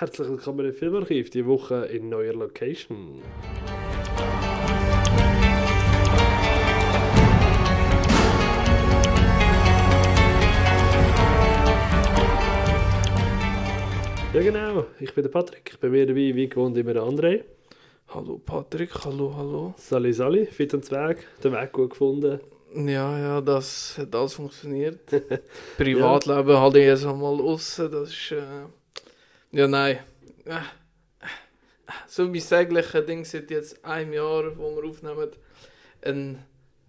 Herzlich willkommen im Filmarchiv, die Woche in neuer Location. Ja genau, ich bin der Patrick, ich bin mir dabei, wie gewohnt immer der André. Hallo Patrick, hallo, hallo. Sali Sali, fit und Zweig, den Weg gut gefunden. Ja, ja, das hat alles funktioniert. Privatleben halt jetzt einmal aussen, das ist... Äh, ja, nein. Äh, äh, so mein sägliches Ding seit jetzt einem Jahr, wo wir aufnehmen, ein,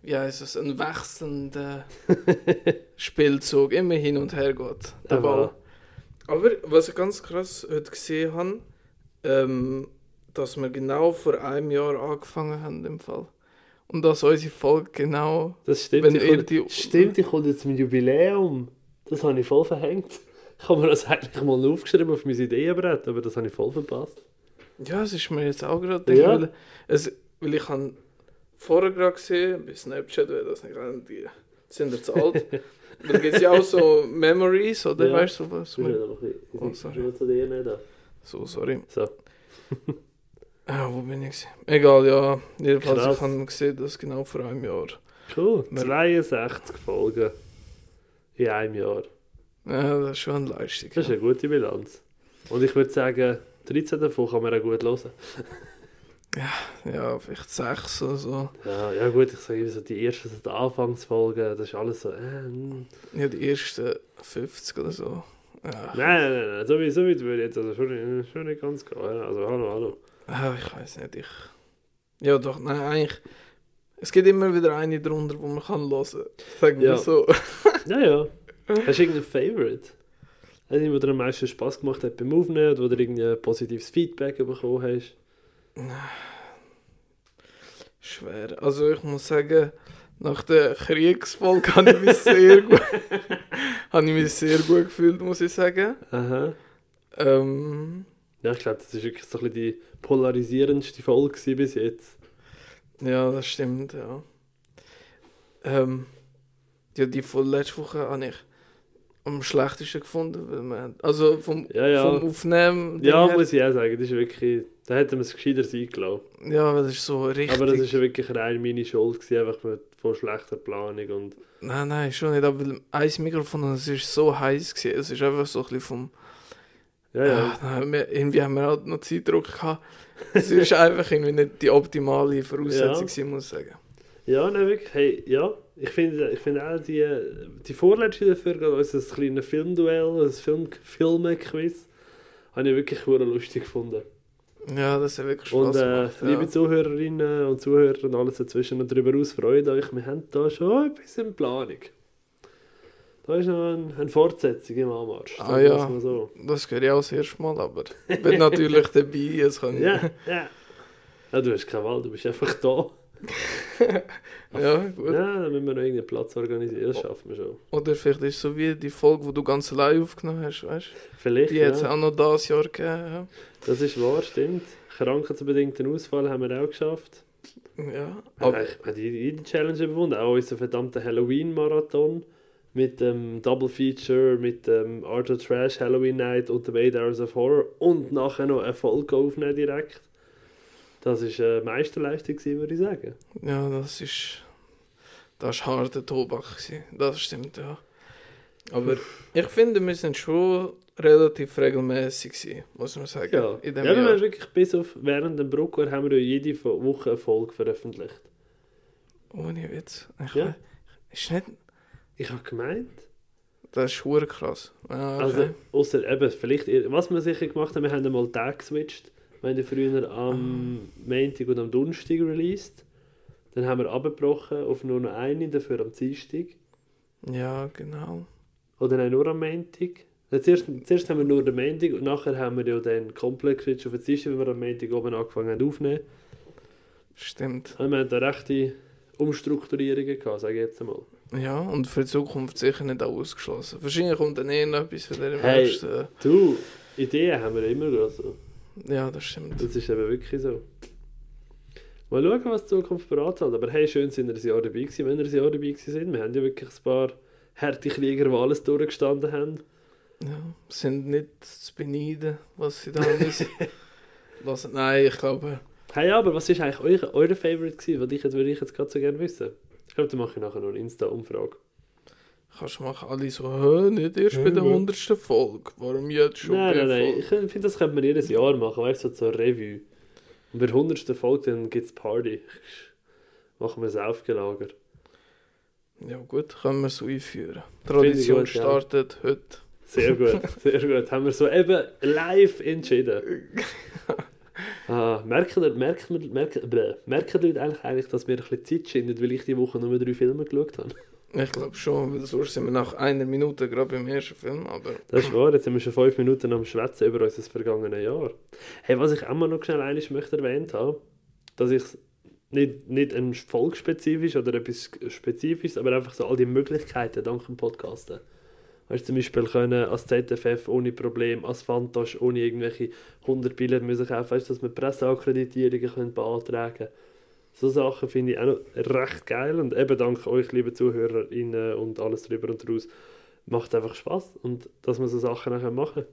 wie heisst es, ein wechselnder Spielzug, immer hin und her geht, der Aber- Ball. Aber was ich ganz krass heute gesehen habe, ähm, dass wir genau vor einem Jahr angefangen haben im Fall. Und dass unsere Folge genau... Das stimmt, Wenn ich ihr die- stimmt, ich komme jetzt zum Jubiläum. Das habe ich voll verhängt. Ich habe mir das eigentlich mal aufgeschrieben auf mein Ideenbrett, aber das habe ich voll verpasst. Ja, es ist mir jetzt auch gerade Ja. weil, es, weil ich habe vorher gerade gesehen, bei Snapchat, weil das nicht kennen, die sind zu alt. Da gibt es ja auch so Memories, oder Ja. weißt du was? Ich man- Oh, sorry. So, sorry. So. Ah, wo bin ich? Egal, ja. Jedenfalls, Krass. ich habe gesehen, dass genau vor einem Jahr. Cool. Wir- 62 Folgen in einem Jahr. Ja, das ist schon eine Leistung. Das ist ja. eine gute Bilanz. Und ich würde sagen, 13 davon kann man auch gut hören. ja, vielleicht sechs oder so. Ja, ja gut, ich sage immer so die ersten so die Anfangsfolgen, das ist alles so. Äh, mm. Ja, die ersten 50 oder so. Ja, Nein, nein, nein, so wie, so wie du jetzt, also schon, nicht- schon nicht ganz. Ja. Also hallo, hallo. Ah, ich weiß nicht, ich... Ja doch, nein, eigentlich... Es gibt immer wieder eine drunter, wo man kann hören. Sagen wir Ja. so. Ja, ja. Hast du irgendein Favorite? Einen, wo dir am meisten Spass gemacht hat beim Aufnehmen oder wo du irgendwie positives Feedback bekommen hast? Schwer. Also ich muss sagen, nach der Kriegsfolge habe ich mich sehr gut... habe ich mich sehr gut gefühlt, muss ich sagen. Aha. Ähm, Ja, ich glaube, das ist wirklich so ein bisschen die polarisierendste Folge bis jetzt. ja, das stimmt, ja. Ähm, ja, die von letzter Woche habe ich am schlechtesten gefunden. Weil man, also vom, Ja, ja. vom Aufnehmen... Ja, her- muss ich auch sagen, das ist wirklich, da hätten wir es gescheiter sein gelassen. Ja, weil das ist so richtig... Aber das ist ja wirklich rein meine Schuld gewesen, einfach mit, von schlechter Planung und... Nein, nein, schon nicht. Aber weil ein Mikrofon, es ist so heiß gewesen. Es ist einfach so ein bisschen vom... Ja, ja. Ah, nein, wir, irgendwie haben wir halt noch Zeitdruck gehabt. Es ist einfach irgendwie nicht die optimale Voraussetzung, Ja. muss ich sagen. Ja, nein, wirklich. Hey, ja, ich finde ich find auch die, die vorletzte dafür, gerade unser kleines Filmduell, ein Film, Filme-Quiz, habe ich wirklich lustig gefunden. Ja, das hat wirklich Und Spaß äh, gemacht. liebe ja. Zuhörerinnen und Zuhörer und alles dazwischen und darüber aus, freut euch, wir haben da schon ein bisschen Planung. Da ist noch ein, eine Fortsetzung im Anmarsch. Ah, ja. so. Das gehört ja auch das erste Mal, aber ich bin natürlich dabei. Es kann Ja, ja. ja. Du hast keine Wahl, du bist einfach da. ja, gut. Ja, dann müssen wir noch irgendeinen Platz organisieren, das schaffen wir schon. Oder vielleicht ist es so wie die Folge, die du ganz allein aufgenommen hast, weißt Vielleicht, du? Die hat es ja. auch noch dieses Jahr gegeben. Ja. Das ist wahr, stimmt. Krankheitsbedingten Ausfall haben wir auch geschafft. ja. Aber ich habe jede Challenge überwunden. Auch unser verdammter Halloween-Marathon mit dem Double Feature, mit dem Art of Trash Halloween Night und dem 8 Hours of Horror und nachher noch eine Folge aufnehmen direkt. Das war eine Meisterleistung, gewesen, würde ich sagen. ja, das ist. Das war harter Tobak. Das stimmt, ja. Aber ich finde, wir sind schon relativ regelmäßig, gewesen, muss man sagen. Ja, in ja dem wir Jahr. haben wirklich bis auf während dem Brucker haben wir ja jede Woche eine Folge veröffentlicht. Ohne Witz. Ich Ja. ja. Ist nicht. Ich habe gemeint, Das ist hure krass. Ah, okay. Also, außer eben, vielleicht, was wir sicher gemacht haben, wir haben einmal Tag geswitcht. Wir haben ja früher am Montag und am Donnerstag released. Dann haben wir abgebrochen auf nur noch eine, dafür am Dienstag. ja, genau. Oder nein, nur am Montag. Ja, Zuerst, zuerst haben wir nur den Montag und nachher haben wir ja dann komplett geswitcht auf den Dienstag, weil wir am Montag oben angefangen haben aufzunehmen. Stimmt. Und wir haben da rechte Umstrukturierungen gehabt, sage ich jetzt einmal. Ja, und für die Zukunft sicher nicht auch ausgeschlossen. Wahrscheinlich kommt dann eher noch etwas von der Hey. nächsten. Du, Ideen haben wir immer also. Ja, das stimmt. Das ist eben wirklich so. Mal schauen, was die Zukunft beraten hat. Aber hey, schön sind wir ein Jahr dabei gewesen, wenn wir ein Jahr dabei gewesen sind. Wir haben ja wirklich ein paar harte Krieger, die alles durchgestanden haben. Ja, sind nicht zu beneiden, was sie da alles lassen. Nein, ich glaube. Hey, aber was ist eigentlich eure, eure Favorite gewesen? Was ich jetzt, würde ich jetzt gerade so gerne wissen. Ich glaube, da mache ich nachher noch eine Insta-Umfrage. Kannst du machen, alle so, hä, nicht erst Ja, bei der gut. 100. Folge. Warum jetzt schon Nein, nein, nein. Ich finde, das könnte man jedes Jahr machen, weißt du, so zur Revue. Und bei der 100. Folge dann gibt es Party. Machen wir es aufgelager. Ja gut, können wir so einführen. Tradition gut, ja. startet heute. Sehr gut, sehr gut. Haben wir so eben live entschieden. Ah, merken, merken, merken, merken die Leute eigentlich, eigentlich, dass wir ein bisschen Zeit schinden, weil ich die Woche nur drei Filme geschaut habe? Ich glaube schon, weil sonst sind wir nach einer Minute gerade beim ersten Film, aber Das ist wahr, jetzt sind wir schon fünf Minuten am Schwätzen über unser vergangenes Jahr. Hey, was ich auch noch schnell eines möchte erwähnt haben, dass ich nicht, nicht ein volksspezifisch oder etwas Spezifisches, aber einfach so all die Möglichkeiten dank dem Podcasten. Weißt du, zum Beispiel können als ZFF ohne Problem, als Fantasch ohne irgendwelche 100 Bilder müssen kaufen, weißt du, dass wir Presseakkreditierungen beantragen können. So Sachen finde ich auch noch recht geil und eben dank euch, liebe ZuhörerInnen und alles drüber und draus, macht einfach Spaß und dass man so Sachen nachher machen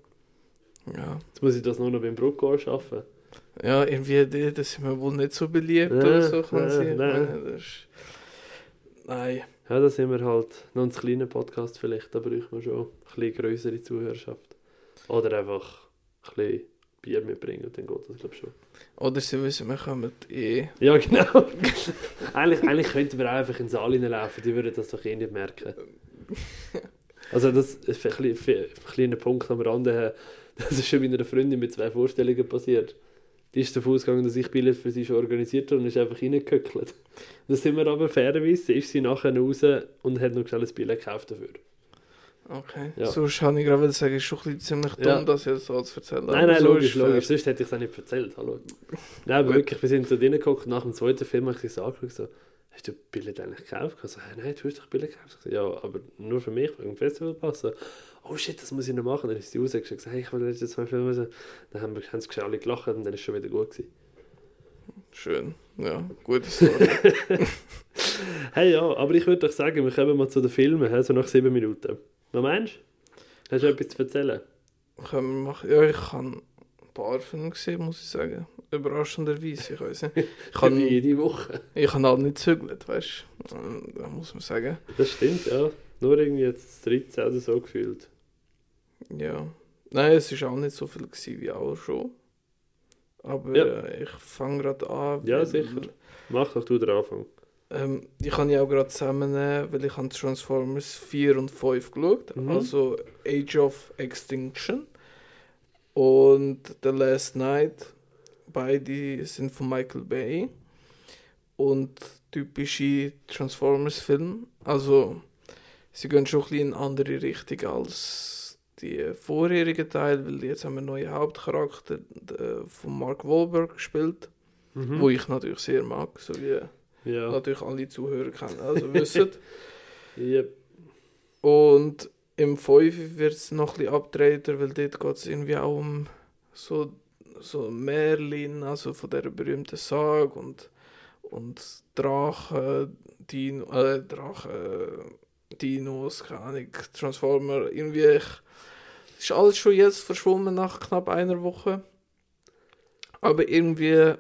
ja. Jetzt muss ich das nur noch beim Bruckgau schaffen. Ja, irgendwie, das sind wir wohl nicht so beliebt Ja, oder so, kann sie. nein. Das ist... Nein. Ja, da sind wir halt noch ein kleiner Podcast vielleicht, da bräuchten wir schon ein bisschen größere Zuhörerschaft. Oder einfach ein bisschen Bier mitbringen, dann geht das glaube ich schon. Oder sie wissen, wir kommen eh. Ja, genau. eigentlich, eigentlich könnten wir auch einfach ins Saal reinlaufen, die würden das doch eh nicht merken. Also das ist ein, klein- ein kleiner Punkt am Rande. Das ist schon meiner Freundin mit zwei Vorstellungen passiert. Die ist davon ausgegangen, dass ich Billett für sie schon organisiert habe und ist einfach reingehöckelt. Dann sind wir aber fairerweise, ist sie nachher raus und hat noch schnell ein Billett gekauft dafür. Okay. Ja. Sonst kann ich gerade sagen, ist schon ein ziemlich dumm, Ja. dass ich das alles erzähle. Nein, aber nein, so logisch, logisch. Sonst hätte ich es auch nicht erzählt. Hallo. Nein, aber wirklich, wir sind so drinnen geguckt nach dem zweiten Film habe ich so angeschaut, so, hast du Billett eigentlich gekauft? Ich so, «Hä, nein, du hast doch Billett gekauft. Ich so, ja, aber nur für mich, wegen dem Festivalpass. So, oh shit, das muss ich noch machen. Dann ist sie rausgegangen und gesagt, hey, ich will jetzt zwei Filme raus. Dann haben wir haben sie alle gelacht und dann ist es schon wieder gut gewesen. Schön. Ja, gute Story. Hey, ja, aber ich würde doch sagen, wir kommen mal zu den Filmen, so nach sieben Minuten. Was meinst du? Hast du etwas zu erzählen? Können wir machen. Ja, ich habe ein paar Filme gesehen, muss ich sagen. Überraschenderweise, ich weiß nicht. Ich habe jede Woche. ich habe halt nicht gezügelt, weißt du. Da muss man sagen. Das stimmt, ja. Nur irgendwie jetzt 13 oder so gefühlt. Ja. Nein, es war auch nicht so viel gewesen wie auch schon. Aber Ja. äh, ich fange gerade an. Ja, sicher. Mach doch du den Anfang. Ähm, ich kann ja auch gerade zusammennehmen, weil ich habe Transformers 4 und 5 geschaut. Mhm. Also Age of Extinction und The Last Night. Beide sind von Michael Bay. Und typische Transformers-Filme. Also sie gehen schon ein bisschen in eine andere Richtung als die vorherigen Teile, weil jetzt haben wir einen neuen Hauptcharakter der, von Mark Wahlberg gespielt, Mhm. wo ich natürlich sehr mag, so wie Ja. natürlich alle Zuhörer kennen, also wissen. Yep. Und im 5 wird es noch ein bisschen abgedrehter, weil dort geht es irgendwie auch um so, so Merlin, also von der berühmten Sage und, und Drachen, Dino, äh, Drachen, Dinos, keine Ahnung, Transformer, irgendwie. Ich, ist alles schon jetzt verschwommen nach knapp einer Woche. Aber irgendwie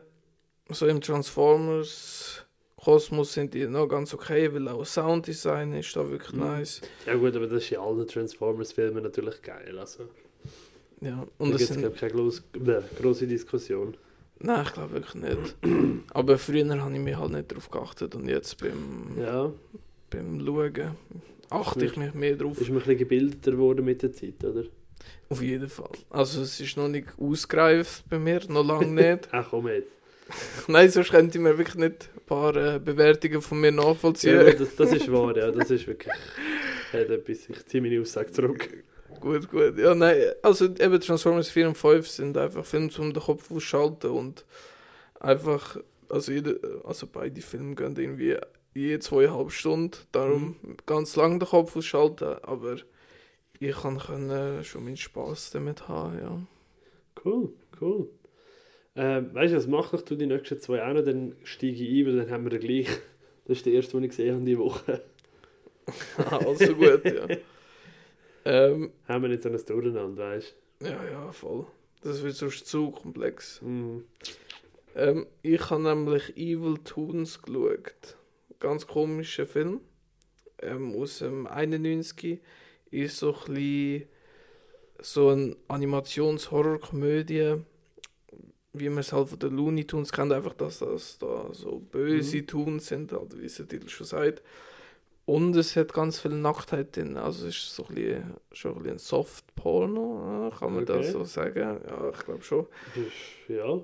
so im Transformers Kosmos sind die noch ganz okay, weil auch Sounddesign ist da wirklich Mhm. nice. Ja gut, aber das ist in allen Transformers-Filmen natürlich geil. Also, Ja, und da gibt es sind, glaube ich keine grosse, bäh, grosse Diskussion. nein, ich glaube wirklich nicht. Aber früher habe ich mich halt nicht darauf geachtet und jetzt beim, Ja, beim Schauen achte ich mich mehr drauf. ist man ein bisschen gebildeter geworden mit der Zeit, oder? Auf jeden Fall. Also es ist noch nicht ausgereift bei mir, noch lange nicht. Ach komm jetzt. Nein, sonst könnte ich mir wirklich nicht ein paar äh, Bewertungen von mir nachvollziehen. Ja, das, das ist wahr, ja. Das ist wirklich... Hat etwas, ich ziehe meine Aussage zurück. Gut, gut. Ja, nein, also eben Transformers 4 und 5 sind einfach Filme zum den Kopf ausschalten und einfach, also, jede, also beide Filme gehen irgendwie je zweieinhalb Stunden, darum ganz lang den Kopf ausschalten, aber ich kann können schon meinen Spaß damit haben, ja. Cool, cool. Ähm, weißt du, was mach doch du die nächsten zwei auch noch, dann steige ich ein, weil dann haben wir den gleich. Das ist der erste, den ich gesehen habe diese Woche. also gut, ja. Ähm, Haben wir nicht so ein Durcheinander, weißt ja, ja, voll. Das wird sonst zu komplex. du? Mhm. Ähm, ich habe nämlich Evil Toons geschaut. Ganz komischer Film. Ähm, aus dem 91. Ist so ein bisschen so eine Animations-Horror-Komödie. Wie man es halt von den Looney Tunes kennt. Einfach, dass das da so böse Toons sind, halt, wie es der Titel schon sagt. Und es hat ganz viel Nacktheit drin. Also es ist so ein bisschen, schon ein bisschen Soft-Porno, kann man das Okay. so sagen? Ja, ich glaube schon. Ja,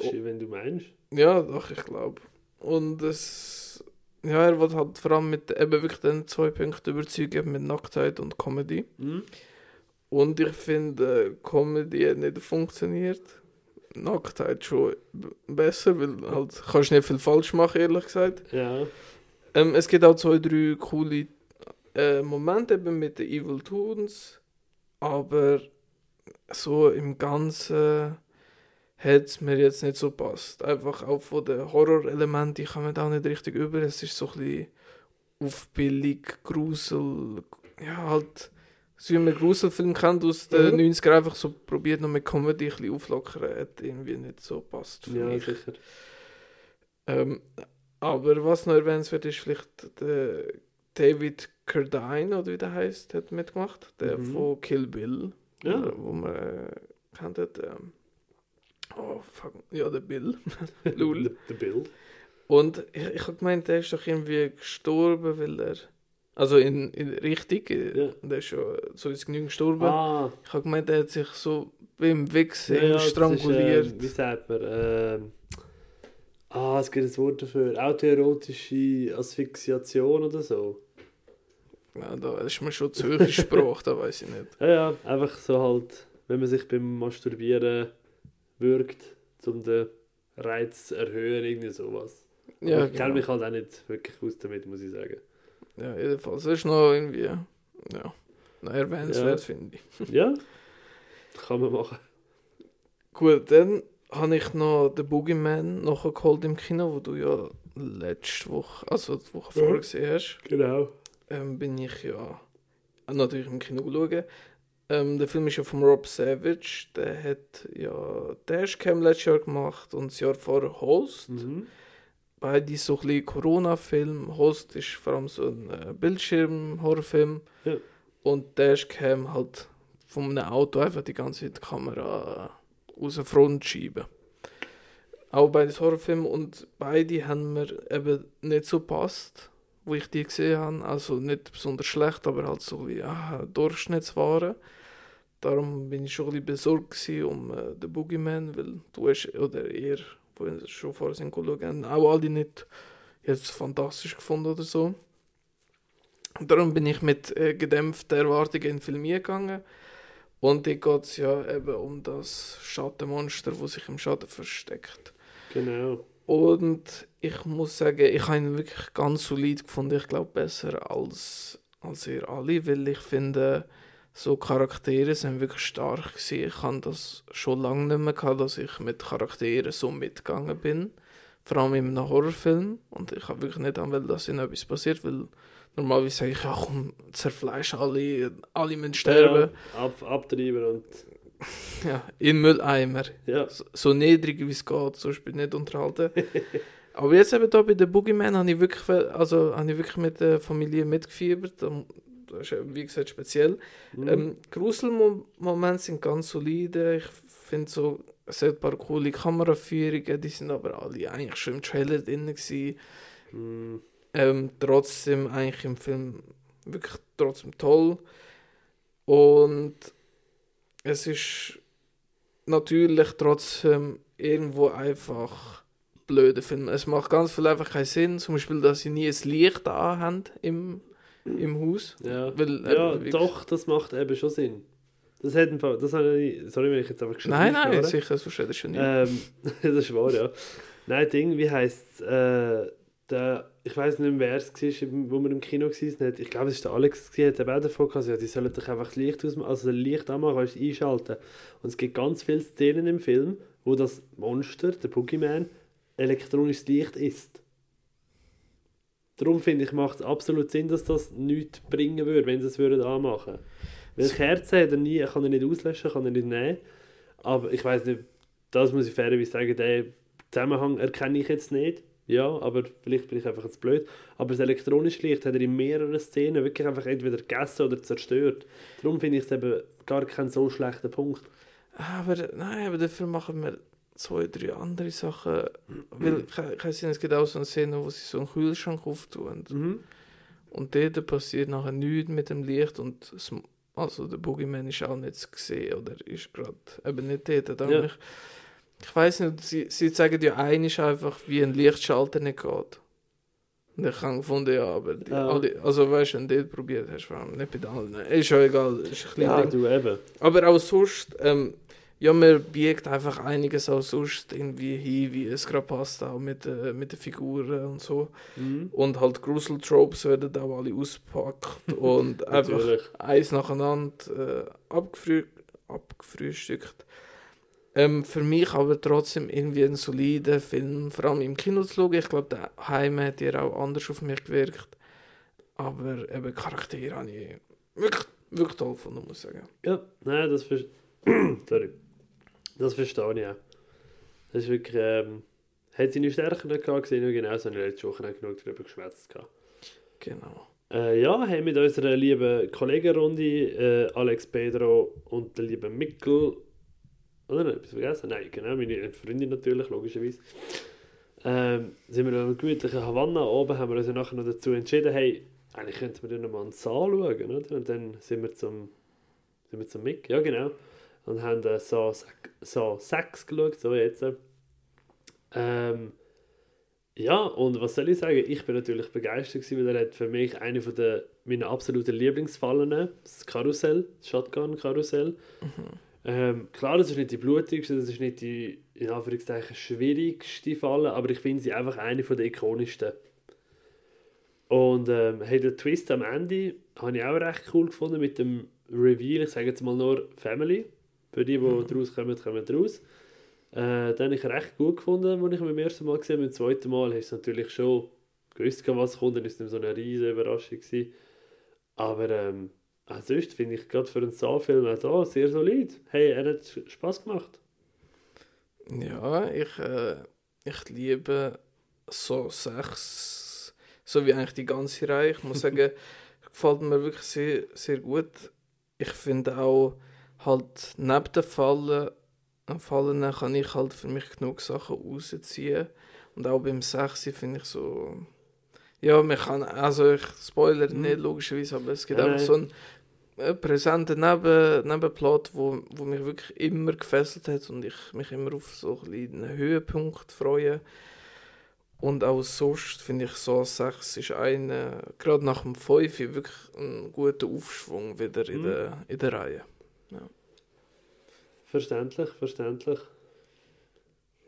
schön, wenn du meinst. Ja, doch, ich glaube. Und es. Ja, er wird halt vor allem mit eben wirklich den zwei Punkten überzeugen, mit Nacktheit und Comedy. Mhm. Und ich finde, Comedy hat nicht funktioniert. Nacktheit schon besser, weil halt kannst nicht viel falsch machen, ehrlich gesagt. Ja. Ähm, es gibt auch zwei, drei coole äh, Momente eben mit den Evil Toons, aber so im Ganzen hat es mir jetzt nicht so passt. Einfach auch von den Horrorelementen kommen da nicht richtig über. Es ist so ein bisschen aufbillig, Grusel, ja halt, so wie man Gruselfilm kennt aus den Mhm. 90er, einfach so probiert noch mit Comedy ein bisschen auflockern, hat irgendwie nicht so passt für Ja, mich. sicher. Ähm, aber was noch erwähnenswert ist, vielleicht der David Carradine, oder wie der heißt, hat mitgemacht. Der Mhm. von Kill Bill. Ja. äh, Wo man äh, kennt. Ähm, oh, fuck. Ja, der Bill. Lul. Der, der Bill. Und ich, ich habe gemeint, der ist doch irgendwie gestorben, weil er. Also in, in richtig, äh, Ja. der ist schon so ins Genügend gestorben. Ah, Ich habe gemeint, er hat sich so beim Wichsen ja, ja, das ist, stranguliert. ähm, wie sagt man? Ähm, ah, es gibt ein Wort dafür. Autoerotische Asphyxiation oder so. ja, da ist mir schon zu hoch Sprache, da weiß ich nicht. Ja, ja, einfach so halt, wenn man sich beim Masturbieren wirkt, um den Reiz zu erhöhen, irgendwie sowas. Ja, Aber ich kenne genau. mich halt auch nicht wirklich aus damit, muss ich sagen. Ja, jedenfalls. Das ist noch irgendwie. Ja. Noch erwähnenswert, Ja. finde ich. Ja, kann man machen. Gut, dann habe ich noch den Boogeyman nachgeholt im Kino, wo du ja letzte Woche, also die Woche Mhm. vorher gesehen hast. Genau. Ähm, bin ich ja natürlich im Kino schauen. Ähm, der Film ist ja von Rob Savage. Der hat ja Dashcam letztes Jahr gemacht und das Jahr vorher Host. Mhm. Beide so ein bisschen Corona-Film. Host ist vor allem so ein äh, Bildschirm-Horrorfilm. Ja. Und Dashcam halt von einem Auto einfach die ganze Zeit die Kamera aus der Front schieben. Auch beides Horrorfilme und beide haben mir eben nicht so passt, wo ich die gesehen habe. Also nicht besonders schlecht, aber halt so wie ah, Durchschnittsware. Darum bin ich schon ein bisschen besorgt um äh, den Boogeyman, weil du hast, oder ihr, wo ihr schon vorher sind geschaut haben, auch alle nicht jetzt fantastisch gefunden oder so. Und darum bin ich mit äh, gedämpften Erwartungen in den Film gegangen. Und hier geht es ja eben um das Schattenmonster, das sich im Schatten versteckt. Genau. Und ich muss sagen, ich habe ihn wirklich ganz solid gefunden. Ich glaube, besser als, als ihr alle, weil ich finde, so Charaktere sind wirklich stark gewesen. Ich habe das schon lange nicht mehr gehabt, dass ich mit Charakteren so mitgegangen bin. Vor allem in einem Horrorfilm. Und ich habe wirklich nicht anwählen, dass ihnen etwas passiert, weil normalerweise sage ich, ja komm, zerfleisch alle, alle müssen sterben. Ja, ab, abtreiben und Ja, in Mülleimer. ja. so, so niedrig wie es geht, sonst bin ich nicht unterhalten. Aber jetzt eben da bei den Boogeyman habe ich wirklich, also, habe ich wirklich mit der Familie mitgefiebert. Das ist wie gesagt speziell. Mhm. Ähm, Gruselmomente sind ganz solide. Ich finde so, es hat ein paar coole Kameraführungen, die sind aber alle eigentlich schon im Trailer drin gewesen. Mhm. Ähm, trotzdem eigentlich im Film wirklich trotzdem toll. Und es ist natürlich trotzdem irgendwo einfach blöder Film. Es macht ganz viel einfach keinen Sinn. Zum Beispiel, dass sie nie ein Licht anhaben im, im Haus. Ja, Weil, ja eben, wie- doch, das macht eben schon Sinn. Das hat ein paar, das habe ich, sorry, wenn ich jetzt einfach geschnitten Nein, nein, habe. sicher, sonst hätte ich schon nicht. Ähm, das ist wahr, ja. Nein, Ding, wie heisst äh, der, ich weiß nicht mehr, wer es war, wo wir im Kino waren. Ich glaube, es war der Alex, der hat eben auch davon gesagt, ja, die sollen doch einfach das Licht ausmachen, also das Licht anmachen, weißt, du, einschalten. Und es gibt ganz viele Szenen im Film, wo das Monster, der Boogeyman, elektronisches Licht ist. Darum finde ich, macht es absolut Sinn, dass das nichts bringen würde, wenn sie es würden anmachen Weil Kerzen hat er nie, kann er nicht auslöschen, kann er nicht nehmen. Aber ich weiß nicht, das muss ich fairerweise sagen, den Zusammenhang erkenne ich jetzt nicht. Ja, aber vielleicht bin ich einfach jetzt blöd. Aber das elektronische Licht hat er in mehreren Szenen wirklich einfach entweder gegessen oder zerstört. Darum finde ich es eben gar keinen so schlechten Punkt. Aber nein, aber dafür machen wir zwei, drei andere Sachen. Weil, kann, kann sein, es gibt auch so eine Szene, wo sie so einen Kühlschrank auftun. Mhm. Und dort passiert nachher nichts mit dem Licht und es, also der Boogeyman ist auch nicht zu sehen oder ist gerade eben nicht dort. Ja. ich ich weiß nicht, sie, sie zeigen ja einisch einfach, wie ein Lichtschalter nicht geht. Und ich habe gefunden, ja, aber die, Ja. alle, also weißt du, wenn du das probiert hast, allem nicht bei den anderen. Ist ja egal, ist ein Ja, Ding. du eben. Aber auch sonst, ähm, ja, man biegt einfach einiges auch sonst irgendwie hin, wie es gerade passt, auch mit, äh, mit den Figuren und so. Mhm. Und halt Grusel-Tropes werden auch alle auspackt und einfach eins nacheinander äh, abgefrü abgefrühstückt. Ähm, für mich aber trotzdem irgendwie ein solider Film, vor allem im Kino zu schauen. Ich glaube, der Heim hat ja auch anders auf mich gewirkt. Aber eben Charaktere habe ich wirklich, wirklich toll gefunden, muss ich sagen. Ja, nein, das, ver Sorry. Das verstehe ich auch. Das ist wirklich, ähm, hat seine Stärken nicht gehabt, gesehen, genau so habe ich letzte Woche genug darüber geschwätzt. Genau. Äh, ja, haben mit unserer lieben Kollegenrunde, äh, Alex Pedro und der lieben Mikkel, oder noch etwas vergessen? Nein, genau, meine Freundin natürlich, logischerweise. Ähm, sind wir in einem gemütlichen Havanna oben, haben wir uns ja nachher noch dazu entschieden, hey, eigentlich könnten wir dann noch mal einen Saal schauen, oder? Und dann sind wir zum, sind wir zum Mick, ja genau, und haben äh, so, so 6 geschaut, so jetzt. Ähm, ja, und was soll ich sagen? Ich bin natürlich begeistert, gewesen, weil er hat für mich eine von der, meiner absoluten Lieblingsfallen, das Karussell, das Shotgun-Karussell. Ähm, klar, das ist nicht die blutigste, das ist nicht die, in Anführungszeichen, schwierigste Falle, aber ich finde sie einfach eine von der ikonischsten. Und ähm, hey, der Twist am Ende habe ich auch recht cool gefunden mit dem Reveal, ich sage jetzt mal nur Family. Für die, die Mhm. draus kommen, kommen draus. Äh, den habe ich recht gut gefunden, als ich ihn beim ersten Mal gesehen habe. Beim zweiten Mal hast du natürlich schon gewusst, was kommt, dann ist es nicht so eine riesige Überraschung. Gewesen. Aber ähm, ansonsten finde ich gerade für einen Saw-Film auch da sehr solid. Hey, er hat Spaß gemacht. Ja, ich, äh, ich liebe so sechs, so wie eigentlich die ganze Reihe. Ich muss sagen, gefällt mir wirklich sehr, sehr gut. Ich finde auch, halt neben den Fallen, Fallen kann ich halt für mich genug Sachen rausziehen. Und auch beim Sechsi finde ich so, ja, man kann, also ich spoilere Mhm. nicht logischerweise, aber es gibt Ja, einfach so einen äh, präsenten Neben, Nebenplot, wo, wo mich wirklich immer gefesselt hat und ich mich immer auf so einen Höhepunkt freue. Und auch sonst finde ich so 6 ist eine, gerade nach dem 5 wirklich ein guter Aufschwung wieder in, Mhm. der, in der Reihe. Verständlich, verständlich.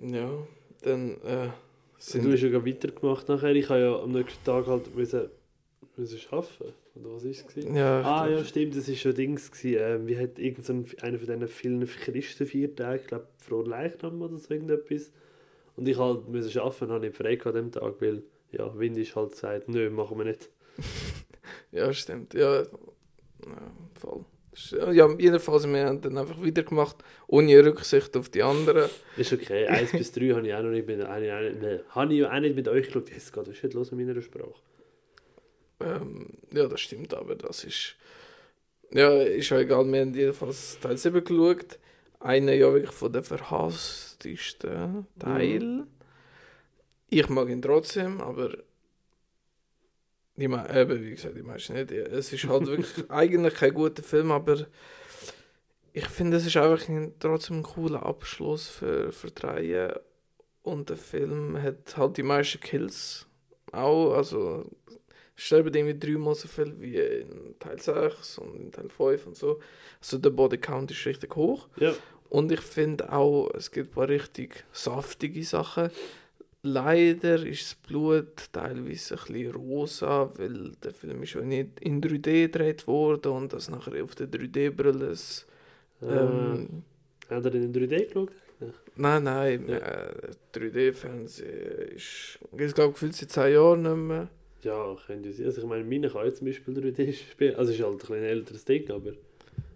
Ja, dann äh, sind du hast ja weitergemacht nachher. Ich habe ja am nächsten Tag halt müssen, müssen arbeiten. Oder was war es? ja, Ah ich ja, stimmt, das war schon Dings. Gewesen. Ähm, wie hat irgend so ein, einer von diesen vielen Christenviertagen, ich glaube, Frohe Leichnam oder so irgendetwas. Und ich halt müssen arbeiten habe nicht frei an dem Tag, weil ja, Wind ist halt gesagt, nö, machen wir nicht. Ja, stimmt. Ja, ja voll. Ja, jedenfalls, wir haben dann einfach weitergemacht, ohne Rücksicht auf die anderen. Ist okay, 1 bis 3 habe ich auch noch nicht mit, habe ich auch nicht, nee, habe ich auch nicht mit euch geschaut. Jetzt geht das nicht los mit meiner Sprache. Ähm, ja, das stimmt, aber das ist. Ja, ist ja egal, wir haben jedenfalls Teil 7 geschaut. Einer ja wirklich von den verhasstesten Teil. Ich mag ihn trotzdem, aber. Die eben, wie gesagt, die meisten nicht. Es ist halt wirklich eigentlich kein guter Film, aber ich finde, es ist einfach ein, trotzdem ein cooler Abschluss für, für die Reihe. Und der Film hat halt die meisten Kills auch, also sterben irgendwie dreimal so viel wie in Teil 6 und in Teil 5 und so. Also der Body Count ist richtig hoch. Ja, Und ich finde auch, es gibt ein paar richtig saftige Sachen. Leider ist das Blut teilweise ein bisschen rosa, weil der Film ist ja nicht in 3D gedreht worden und das nachher auf der 3D-Brille ist. Ähm, äh, hat er in 3D geschaut? nein, nein, Ja. äh, 3D-Fernsehen ist, ich glaube, gefühlt seit 10 Jahren nicht mehr. Ja, könnte sein. Also ich meine, meine kann jetzt zum Beispiel 3D spielen. Also ist halt ein bisschen ein älteres Ding, aber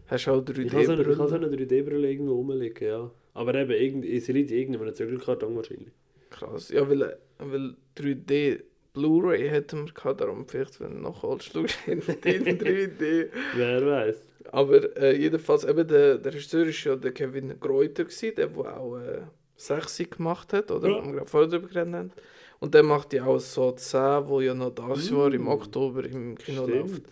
Hast du auch Ich habe so eine, ich habe so 3D-Brille? eine 3D-Brille irgendwo rumliegen, ja. Aber eben, irgend, sie liegt in irgendeinem Zügelkarton wahrscheinlich. Krass. Ja, weil, weil 3D Blu-ray hätten wir gehabt, darum vielleicht, wenn du nachholst, schaust du in in 3D. Wer weiß. Aber äh, jedenfalls, eben der, der Regisseur ist ja der Kevin Greuter gewesen, der, der auch äh, Sechsi gemacht hat, oder? Ja. Ja. Wir gerade vorher drüber geredet haben. Und der macht ja auch so 10, wo ja noch das Jahr im Mm. Oktober im Kino läuft. Stimmt.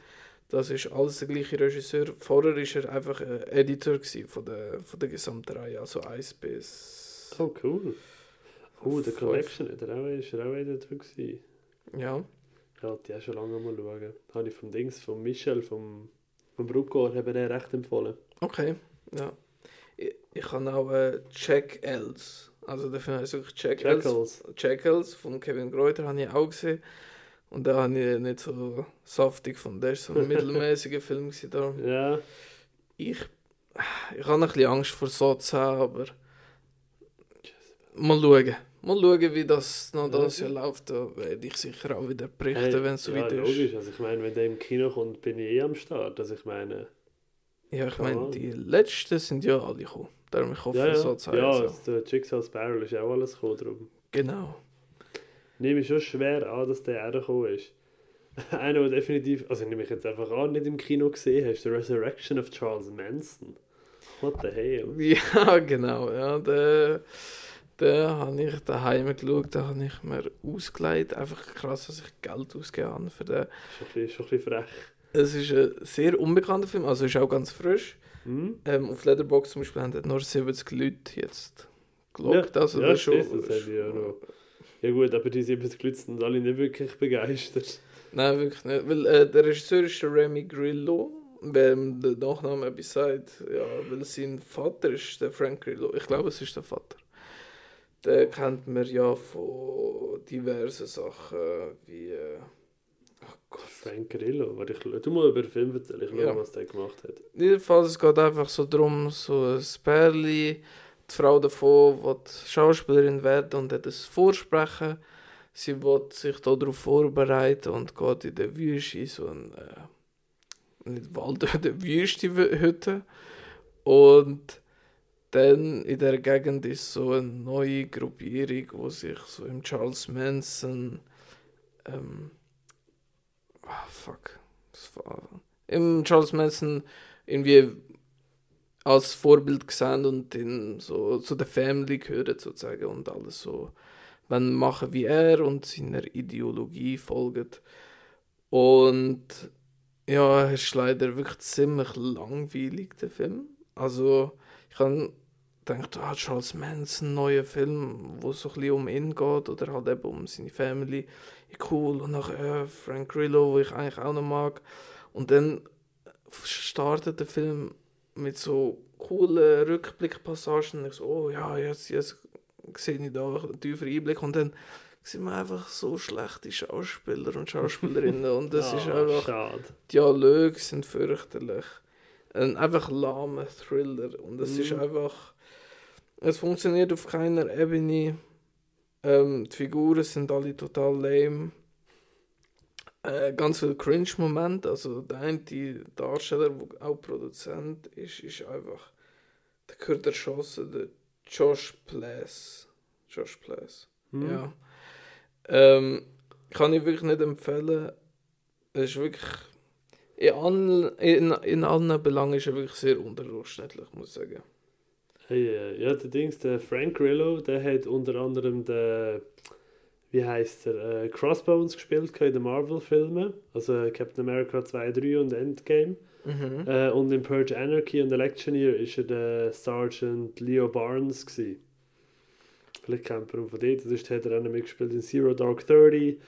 Das ist alles der gleiche Regisseur. Vorher ist er einfach äh, Editor von der, von der gesamten Reihe, also 1 bis... Oh, cool. Oh, der. Collection, hat er auch, ist er auch wieder drin gewesen. Ja. Ich die auch schon lange mal schauen. Habe ich vom Dings, von Michel, vom, vom Bruckor, haben den recht empfohlen. Okay, ja. Ich, ich habe auch äh, Jack Els. Also der Film heißt wirklich Jack Els. Jackals. Jackals von Kevin Greuter habe ich auch gesehen. Und da habe ich nicht so saftig von der so ein mittelmäßiger Film gewesen. Darum. Ja, Ich, ich habe ein bisschen Angst vor so zu haben, aber mal schauen. Mal schauen, wie das noch das Jahr läuft. Da werde ich sicher auch wieder berichten, Hey, wenn es so ja, weit ist. logisch. Also ich meine, wenn der im Kino kommt, bin ich eh am Start. Also ich meine... Ja, ich meine, die letzten sind ja alle gekommen. Darum ich hoffe, Ja, ja, so zu ja haben. also der Jigsaw Sparrow ist auch alles gekommen drum. Genau. Nehme ich schon schwer an, dass der auch gekommen ist. Einer, der definitiv, also nehme ich jetzt einfach an, nicht im Kino gesehen hast, The Resurrection of Charles Manson. What the hell? Ja, genau. Ja, den, den habe ich daheim geschaut, den habe ich mir ausgeleiht. Einfach krass, dass ich Geld ausgegeben habe für den. Schon ein bisschen, schon ein bisschen frech. Es ist ein sehr unbekannter Film, also ist auch ganz frisch. Hm? Ähm, auf Letterboxd zum Beispiel haben nur 70 Leute jetzt gelockt. also ja, das ist schon, das ich ja noch. Ja gut, aber die 70 Leute sind alle nicht wirklich begeistert. Nein, wirklich nicht. Weil äh, der Regisseur ist der Remy Grillo. Wenn der Nachname etwas sagt, ja, weil sein Vater ist der Frank Grillo. Ich glaube, es ist der Vater. Den kennt man ja von diversen Sachen, wie. Äh, ach Gott. Frank Grillo, warte, ich, du mal über den Film erzählen, ich schaue, Ja. was der gemacht hat. Jedenfalls, es geht einfach so darum, so ein Pärli, die Frau davon will Schauspielerin werden und hat ein Vorsprechen. Sie will sich darauf vorbereiten und geht in der Wüste, in so ein, äh, nicht Wald, eine Wüste-Hütte. Und dann in der Gegend ist so eine neue Gruppierung, wo sich so im Charles Manson, ähm, ah, fuck, im Charles Manson irgendwie als Vorbild gesehen und in so zu der Family gehören sozusagen und alles so wenn machen wie er und seiner Ideologie folgen. Und ja es ist leider wirklich ziemlich langweilig der Film. Also ich habe gedacht ah, Charles Manson neuer Film wo so ein bisschen um ihn geht oder halt eben um seine Family cool und nachher äh, Frank Grillo wo ich eigentlich auch noch mag und dann startet der Film mit so coolen Rückblickpassagen. Ich so, oh ja, jetzt, jetzt sehe ich da einen tieferen Einblick. Und dann sind wir einfach so schlechte Schauspieler und Schauspielerinnen. Und das ist Ah, einfach, Schade. Dialoge sind fürchterlich. Ein einfach lahmer Thriller. Und es ist Mhm. einfach, es funktioniert auf keiner Ebene. Ähm, die Figuren sind alle total lame. Äh, ganz viel Cringe-Momente. Also der eine Darsteller, der auch Produzent ist, ist einfach. Der gehört erschossen, der Josh Plass. Josh Plass. Hm? Ja. Ähm, kann ich wirklich nicht empfehlen. Es ist wirklich. In, allen, in, in allen Belangen ist er wirklich sehr unterdurchschnittlich, muss ich sagen. Hey, äh, ja, der Dings, der Frank Grillo, der hat unter anderem den, wie heißt er, äh, Crossbones gespielt in den Marvel-Filmen, also Captain America 2, 3 und Endgame. Mhm. Äh, und in Purge Anarchy und Electioneer ist er der Sergeant Leo Barnes gewesen. Vielleicht kennt man ihn von dort, sonst hat er auch noch mitgespielt in Zero Dark Thirty,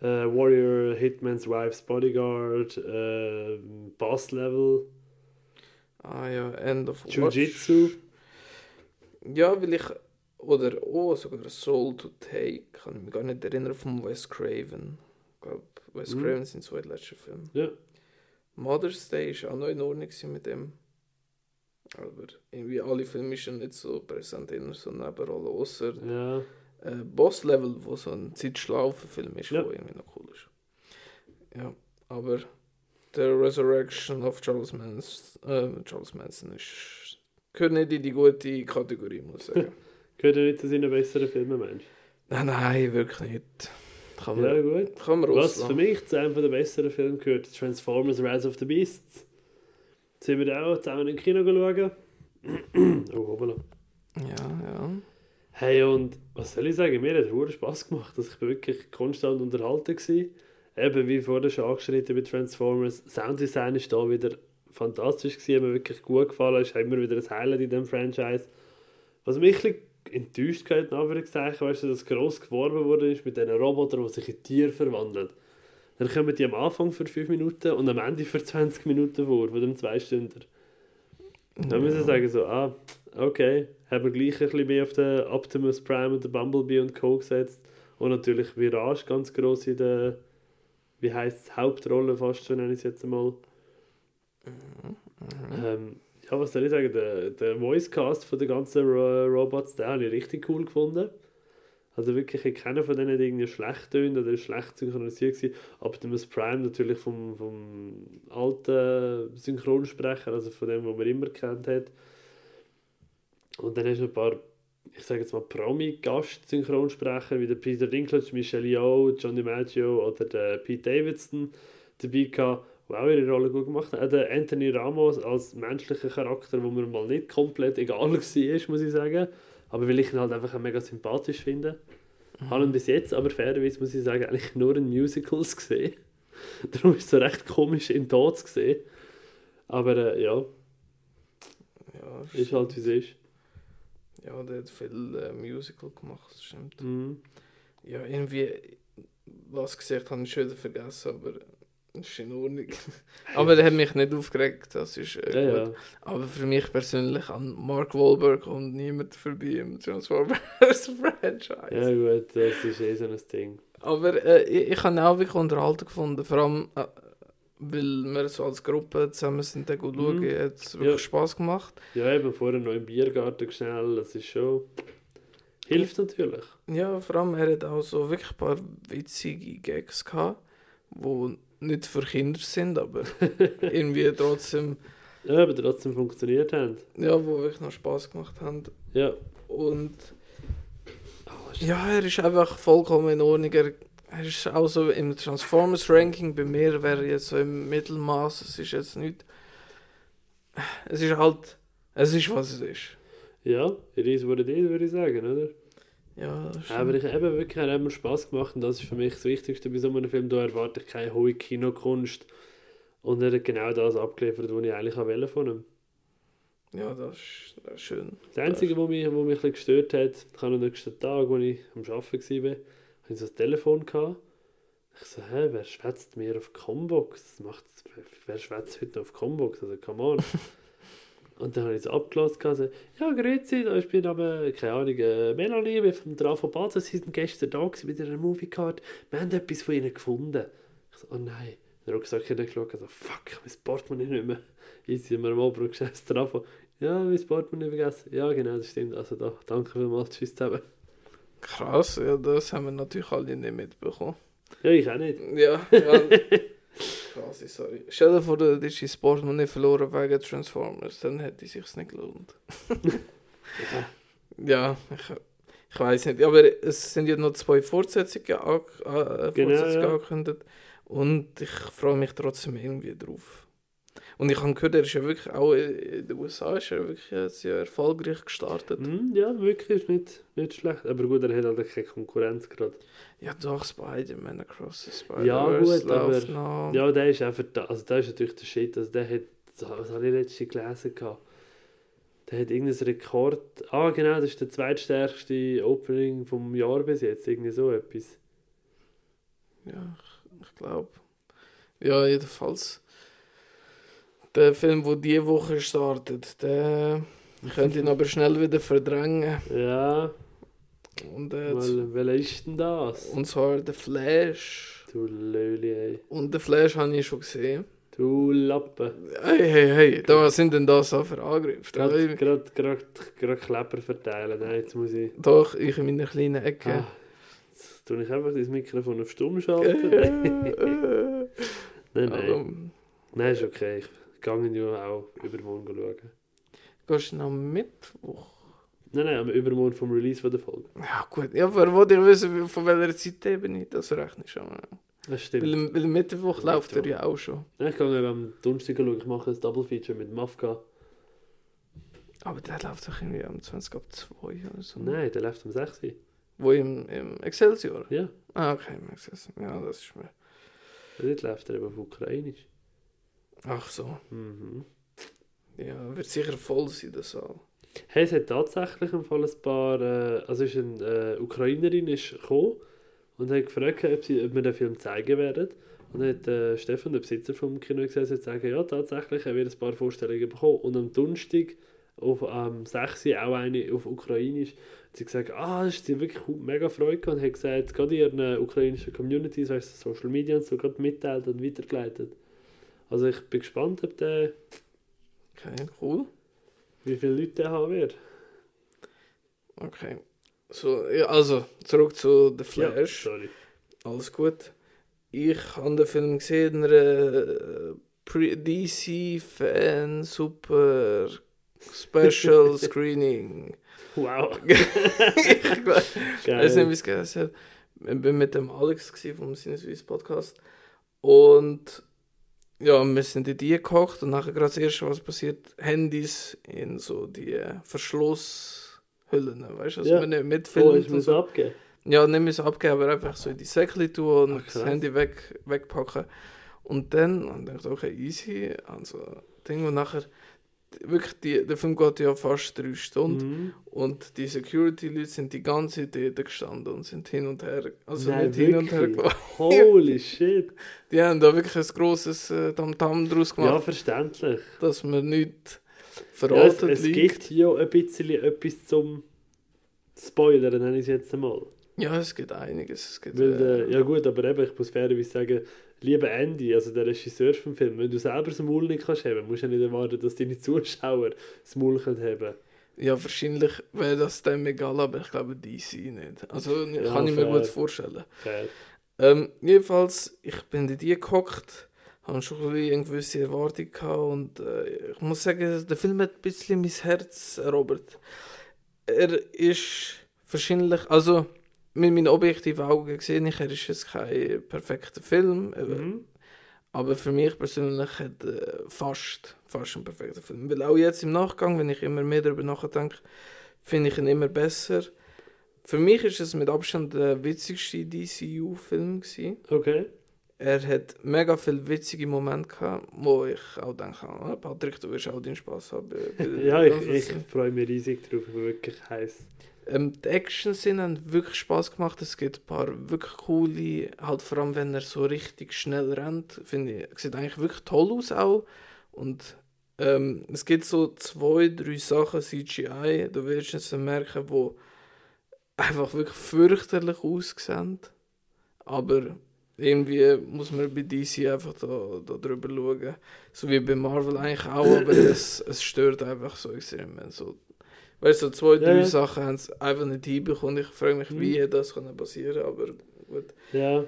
äh, Warrior, Hitman's Wife's Bodyguard, äh, Boss Level, Ah ja, End of. Jiu-Jitsu. Ja, weil ich. Oder oh, sogar Soul to Take. Kann ich mich gar nicht erinnern von Wes Craven. Ich glaube, Wes Mhm. Craven sind zwei letzte Filme. Ja. Mother's Day ist auch noch in Ordnung mit dem. Aber irgendwie alle Filme sind nicht so präsent in so einer Nebenrolle, außer Ja. äh, Boss Level, wo so ein Zeitschlaufen-Film ist, Ja. wo irgendwie noch cool ist. Ja, aber The Resurrection of Charles Manson. Äh, Charles Manson ist. Gehört nicht in die gute Kategorie, muss ich sagen. Gehört er nicht zu seinen besseren Filmen, Mensch? nein, nein, wirklich nicht. Kann man, Ja, gut. kann man Was für mich zu einem der besseren Filme gehört, Transformers Rise of the Beasts. Sind wir da auch zusammen im Kino schauen? oh, hoppala. Ja, ja. Hey, und was soll ich sagen? Mir hat es Spaß gemacht. Also ich bin wirklich konstant unterhalten. Gewesen. Eben wie vorher schon angeschnitten bei Transformers. Sounddesign ist da wieder fantastisch gewesen, mir wirklich gut gefallen. Ist immer wieder ein Highlight in diesem Franchise. Was mich ein bisschen enttäuscht hat, in Anführungszeichen, weißt du, dass gross geworben wurde ist mit diesen Robotern, die sich in Tiere verwandeln. Dann kommen die am Anfang für 5 Minuten und am Ende für 20 Minuten vor, von dem 2 Stunden. Dann muss ich sagen, so, ah, okay, haben wir gleich ein bisschen mehr auf den Optimus Prime und den Bumblebee und Co. gesetzt. Und natürlich Virage ganz gross in der, wie heisst es, Hauptrolle fast schon, nenne ich es jetzt einmal. Ähm, ja, was soll ich sagen, der, der Voicecast von den ganzen Ro Robots, den habe ich richtig cool gefunden. Also wirklich, ich keiner von denen hat irgendwie schlecht tönt oder schlecht synchronisiert gewesen. Optimus Prime natürlich vom, vom alten Synchronsprecher, also von dem, was man immer kennt hat. Und dann hast du ein paar, ich sage jetzt mal Promi-Gast-Synchronsprecher, wie der Peter Dinklage, Michelle Yeoh, Johnny Maggio oder der Pete Davidson dabei gehabt, die auch ihre Rolle gut gemacht haben. Der Anthony Ramos als menschlicher Charakter, wo mir mal nicht komplett egal war, muss ich sagen. Aber weil ich ihn halt einfach mega sympathisch finde. Mhm. Habe ihn bis jetzt, aber fairerweise muss ich sagen, eigentlich nur in Musicals gesehen. Darum ist es so recht komisch, ihn tot zu sehen. Aber äh, ja, Ja, ist halt wie es ist. Ja, der hat viel äh, Musical gemacht, das stimmt. Mhm. Ja, irgendwie, was gesagt habe, ich schon wieder vergessen, aber ist in Ordnung. aber der hat mich nicht aufgeregt, das ist äh, Ja, gut. ja. Aber für mich persönlich an Mark Wahlberg kommt niemand vorbei im Transformers Franchise. Ja gut, das ist eh so ein Ding. Aber äh, ich, ich habe ihn auch wirklich unterhalten gefunden, vor allem äh, weil wir so als Gruppe zusammen sind, den gut schauen, Mhm. hat es wirklich Ja. Spaß gemacht. Ja, eben vorher noch im Biergarten schnell, das ist schon... Hilft natürlich. Ja, vor allem er hat auch so wirklich ein paar witzige Gags gehabt, die nicht für Kinder sind, aber irgendwie trotzdem, Ja, aber trotzdem funktioniert haben. ja, wo wirklich noch Spaß gemacht haben. Ja. Und Oh, ja, er ist einfach vollkommen in Ordnung. Er, er ist auch so im Transformers Ranking bei mir wäre er jetzt so im Mittelmaß. Es ist jetzt nicht. Es ist halt. Es ist was es ist. Ja, it is what it is, würde ich sagen, oder? Ja. Aber ich eben wirklich, hat mir Spass gemacht und das ist für mich das Wichtigste bei so einem Film. Da erwarte ich keine hohe Kinokunst. Und er hat genau das abgeliefert, was ich eigentlich auch wollte von ihm. ja, das ist, das ist schön. Das Einzige, was mich, was mich ein gestört hat, ich habe am nächsten Tag, als ich am Arbeiten war, hatte ich so ein Telefon. Gehabt. Ich so, hä, wer schwätzt mir auf Combox? Macht, wer, schwätzt heute auf Combox? Also, come on. Und dann habe ich es abgelassen. Also, ja, grüezi, ich bin aber, keine Ahnung, äh, Melanie, bin vom Trafo Basel, sie sind gestern da mit ihrer Moviecard. Wir haben etwas von ihnen gefunden. Ich so, oh nein. Dann habe ich gesagt, ich habe geschaut, also, fuck, mein Portemonnaie nicht mehr. Jetzt sind wir am Oberen geschätzt Trafo. Ja, mein Portemonnaie vergessen. Ja, genau, das stimmt. Also da, danke vielmals, tschüss zusammen. Krass, ja, das haben wir natürlich alle nicht mitbekommen. Ja, ich auch nicht. Ja, ja. Quasi, sorry. Stell dir vor, du hättest dein Portemonnaie verloren wegen Transformers, dann hätte es sich nicht gelohnt. ja, ich, ich weiß nicht. Aber es sind ja noch zwei Fortsetzungen, an, äh, Genau, Fortsetzungen ja. angekündigt. Und ich freue mich trotzdem irgendwie drauf. Und ich habe gehört, er ist ja wirklich auch in den USA ist er wirklich jetzt ja erfolgreich gestartet. Hm, ja, wirklich ist nicht, nicht schlecht. Aber gut, er hat halt keine Konkurrenz gerade. Ja, doch, Spider-Man Across the Spider-Verse Ja, gut, läuft aber- noch. Ja, der ist einfach da. Also, der ist natürlich der Shit. Also, der hat. Was habe ich letztens gelesen? Gehabt? Der hat irgendein Rekord. Ah, genau, das ist der zweitstärkste Opening vom Jahr bis jetzt. Irgendwie so etwas. Ja, ich, ich glaube. Ja, jedenfalls. Der Film, der diese Woche startet, der könnte ihn aber schnell wieder verdrängen. Ja, Und, äh, weil, welcher ist denn das? und zwar der Flash. Du Löli, ey. Und der Flash habe ich schon gesehen. Du Lappen. Hey, hey, hey, da was sind denn da so für Angriffe? Gerade, gerade, gerade, gerade Kleber verteilen. Nein, jetzt muss ich. doch, ich in meiner kleinen Ecke. Ah, jetzt tue ich einfach das Mikrofon auf Stumm schalten. Nein, nein. Nein, ist okay. Ich gehe ja auch übermorgen schauen. Gehst du noch Mittwoch? Nein, nein, am Übermorgen vom Release von der Folge. Ja, gut. Ja, aber wollte ich wissen, von welcher Zeit eben nicht, das rechnest schon. Das stimmt. Weil, weil Mittwoch läuft er ja auch schon. Nein, ich gehe am Donnerstag schauen. Ich mache ein Double Feature mit Mafka. Aber der läuft doch irgendwie am 20 ab 2 oder so. Nein, der läuft um 6 Uhr. Wo im, im Excelsior? Ja, Ah, okay, im Excelsior. Ja, das ist mir. dort läuft er eben auf Ukrainisch. Ach so. Mhm. Ja, wird sicher voll sein, der Saal. Hey, es hat tatsächlich im Fall ein paar, äh, also ist eine äh, Ukrainerin ist gekommen und hat gefragt, ob, sie, ob wir den Film zeigen werden. Und hat äh, Stefan, der Besitzer vom Kino, gesagt, sie sagen, ja, tatsächlich, er wird ein paar Vorstellungen bekommen. Und am Donnerstag, auf am 6. Uhr, auch eine auf Ukrainisch, hat sie gesagt, ah, das ist sie wirklich mega Freude und hat gesagt, gerade in ihren ukrainischen Communities, weißt du, Social Media und so, gerade mitteilt und weitergeleitet. Also ich bin gespannt, ob der, Okay, cool. wie viele Leute der haben wird. Okay. So, ja, also, zurück zu The Ja, Flash. sorry. Alles gut. Ich habe den Film gesehen in einer äh, Pre- DC-Fan Super Special Screening. Wow. ich weiß nicht, wie es geheißen hat. Ich bin mit dem Alex vom Sinneswiss Podcast. Und ja, wir sind in die gekocht und nachher gerade das erste, was passiert, Handys in so die Verschlusshüllen, weißt du, dass Ja. man nicht Oh, mitfilmt. ich und muss so. abgeben. Ja, nicht so abgeben, aber einfach so in die Säckchen tun und Ach, das. Handy weg, wegpacken. Und dann, und ich dachte, okay, easy, also Ding, und nachher, wirklich, die, der Film geht ja fast drei Stunden. Mhm. Und die Security-Leute sind die ganze Zeit dort gestanden und sind hin und her, also Nein, nicht hin und her gelaufen. Holy shit. Die haben da wirklich ein grosses äh, Tamtam draus Ja, gemacht, verständlich. dass man nicht Ja, es, verraten es gibt ja ein bisschen etwas zum Spoilern, nenne ich es jetzt einmal. Ja, es gibt einiges. Es gibt, Weil, äh, äh, ja gut, aber eben, ich muss fairerweise sagen, lieber Andy, also der Regisseur vom Film, wenn du selber das Maul nicht kannst haben, musst du ja nicht erwarten, dass deine Zuschauer das Maul können haben ja, wahrscheinlich wäre das dem egal, aber ich glaube DC nicht. Also Ja, kann ich mir gut vorstellen. Fair. Ähm, jedenfalls, ich bin in die gehockt, habe schon ein eine gewisse Erwartung gehabt und äh, ich muss sagen, der Film hat ein bisschen mein Herz erobert. Er ist wahrscheinlich, also mit meinen objektiven Augen gesehen, ich, er ist jetzt kein perfekter Film, äh, Mhm. aber für mich persönlich hat äh, fast, fast ein perfekter Film. Weil auch jetzt im Nachgang, wenn ich immer mehr darüber nachdenke, finde ich ihn immer besser. Für mich ist es mit Abstand der witzigste DCU-Film. Okay. Er hat mega viele witzige Momente gehabt, wo ich auch denke, ah, Patrick, du wirst auch deinen Spaß haben. bei Ja, ich, ich freue mich riesig drauf, wirklich heiß. Ähm, die Action-Szenen haben wirklich Spaß gemacht. Es gibt ein paar wirklich coole, halt vor allem wenn er so richtig schnell rennt, finde ich, sieht eigentlich wirklich toll aus auch. Und ähm, es gibt so zwei, drei Sachen CGI, du wirst es merken, wo einfach wirklich fürchterlich aussehen. Aber irgendwie muss man bei DC einfach da, da drüber schauen. So wie bei Marvel eigentlich auch, aber es, es stört einfach so extrem. wenn So, weißt du, so zwei, drei ja. Sachen haben es einfach nicht hinbekommen. Ich frage mich, wie Mhm. das kann passieren aber gut. Ja.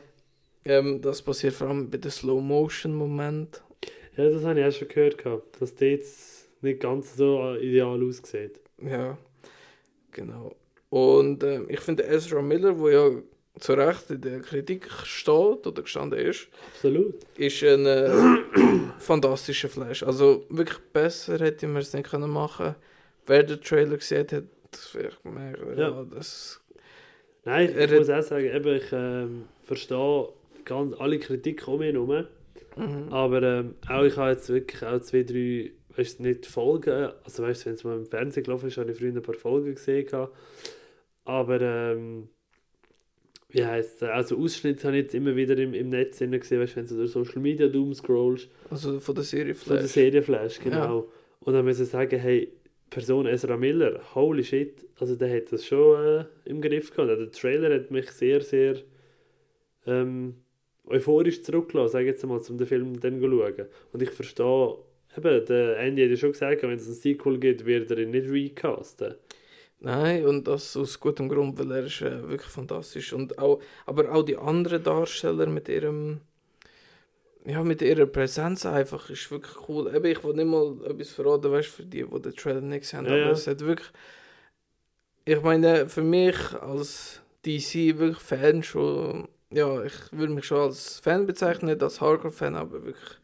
Ähm, das passiert vor allem bei den Slow-Motion-Momenten. ja, das habe ich auch schon gehört, gehabt, dass der jetzt nicht ganz so ideal aussieht. Ja, genau. Und ähm, ich finde Ezra Miller, wo ja zu Recht in der Kritik steht oder gestanden ist, Absolut. ist ein äh, fantastischer Flash. Also wirklich besser hätte man es nicht können machen. Wer den Trailer gesehen hat, das wäre gemerkt, ja. Ja. das Nein, ich Er muss auch sagen, eben, ich ähm, verstehe ganz alle Kritik um ihn herum. mhm. Aber ähm, auch ich habe jetzt wirklich auch zwei, drei, weißt du, nicht Folgen, also weißt du, wenn es mal im Fernsehen gelaufen ist, habe ich früher ein paar Folgen gesehen. gehabt. Aber ähm, wie heisst es, also Ausschnitte habe ich jetzt immer wieder im, im Netz gesehen, weißt du, wenn du durch Social Media doom scrollst, Also von der Serie von der Flash. Serie Flash, genau. Und dann muss ich sagen, hey, Person Ezra Miller, holy shit, also der hat das schon äh, im Griff gehabt. Der Trailer hat mich sehr, sehr ähm, euphorisch zurückgelassen, sage ich jetzt mal, um den Film dann zu schauen. Und ich verstehe, eben, der Andy hat ja schon gesagt, wenn es ein Sequel gibt, wird er ihn nicht recasten. Nein, und das aus gutem Grund, weil er ist äh, wirklich fantastisch. Und auch, aber auch die anderen Darsteller mit ihrem ja, mit ihrer Präsenz einfach ist wirklich cool. Eben, ich will nicht mal etwas verraten, weißt für die, die den Trailer nicht gesehen haben, Ja, aber ja. es hat wirklich, ich meine, für mich als DC wirklich Fan schon, ja, ich würde mich schon als Fan bezeichnen, nicht als Hardcore-Fan, aber wirklich,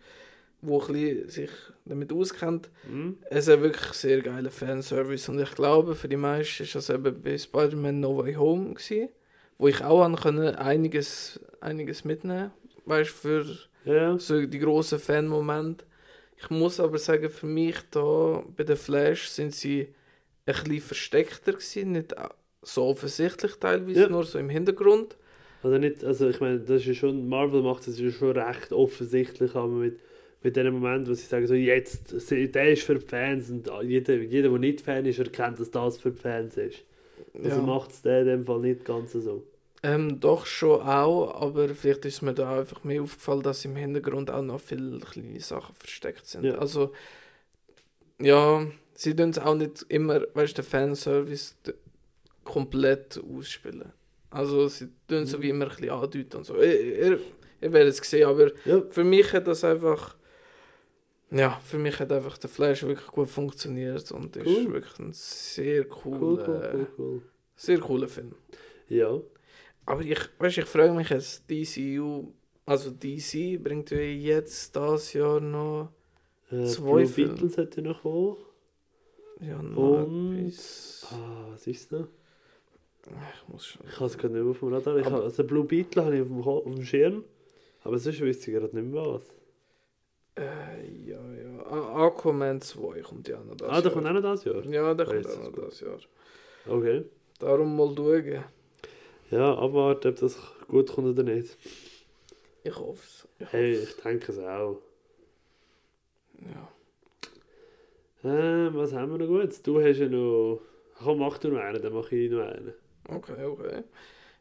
wo ein sich damit auskennt. Hm? Es ist wirklich sehr geiler Fanservice und ich glaube, für die meisten ist das eben bei Spider-Man No Way Home gewesen, wo ich auch an können einiges, einiges mitnehmen, weißt für Ja. so die grossen Fan-Momente. Ich muss aber sagen, für mich da bei der Flash sind sie ein bisschen versteckter gewesen, nicht so offensichtlich teilweise, Ja. nur so im Hintergrund. Also nicht, also ich meine, das ist ja schon, Marvel macht das ja schon recht offensichtlich, aber mit, mit dem Moment, wo sie sagen, so jetzt, der ist für die Fans und jeder, jeder, der nicht Fan ist, erkennt, dass das für die Fans ist. Also Ja. macht es der in dem Fall nicht ganz so. Ähm, doch schon auch, aber vielleicht ist mir da einfach mehr aufgefallen, dass im Hintergrund auch noch viele kleine Sachen versteckt sind. Ja. Also, ja, sie tun es auch nicht immer, weißt du, den Fanservice komplett ausspielen. Also, sie tun so Mhm. wie immer ein bisschen andeuten und so. Ihr, werdet es sehen, aber Ja, für mich hat das einfach, ja, für mich hat einfach der Flash wirklich gut funktioniert und ist Cool. wirklich ein sehr cool, cooler, cool, cool, cool. sehr cooler Film. Ja, Aber ich, weißt, ich frage mich jetzt, DCU, also DC bringt ja jetzt das Jahr noch äh, Zwei Blue Filme. Beatles hätte noch kommen. ja, noch Und- etwas. Ah, was ist das? Ich muss schon. Ich habe es gerade nicht mehr auf dem Radar. Ich habe, also Blue Beetle habe ich auf dem, auf dem Schirm, aber sonst wüsste ich gerade nicht mehr was. Äh, ja, ja. A- Aquaman 2 kommt ja noch das ah, da Jahr. kommt auch noch das Jahr? Ja, der Ah, kommt auch noch das Jahr. Okay. Darum mal schauen. Ja, abwarten, ob das gut kommt oder nicht. Ich hoffe es. Ich Hey, ich denke es auch. Ja. Ähm, was haben wir noch gut? Du hast ja noch... Komm, mach du noch einen, dann mache ich noch einen. Okay, okay.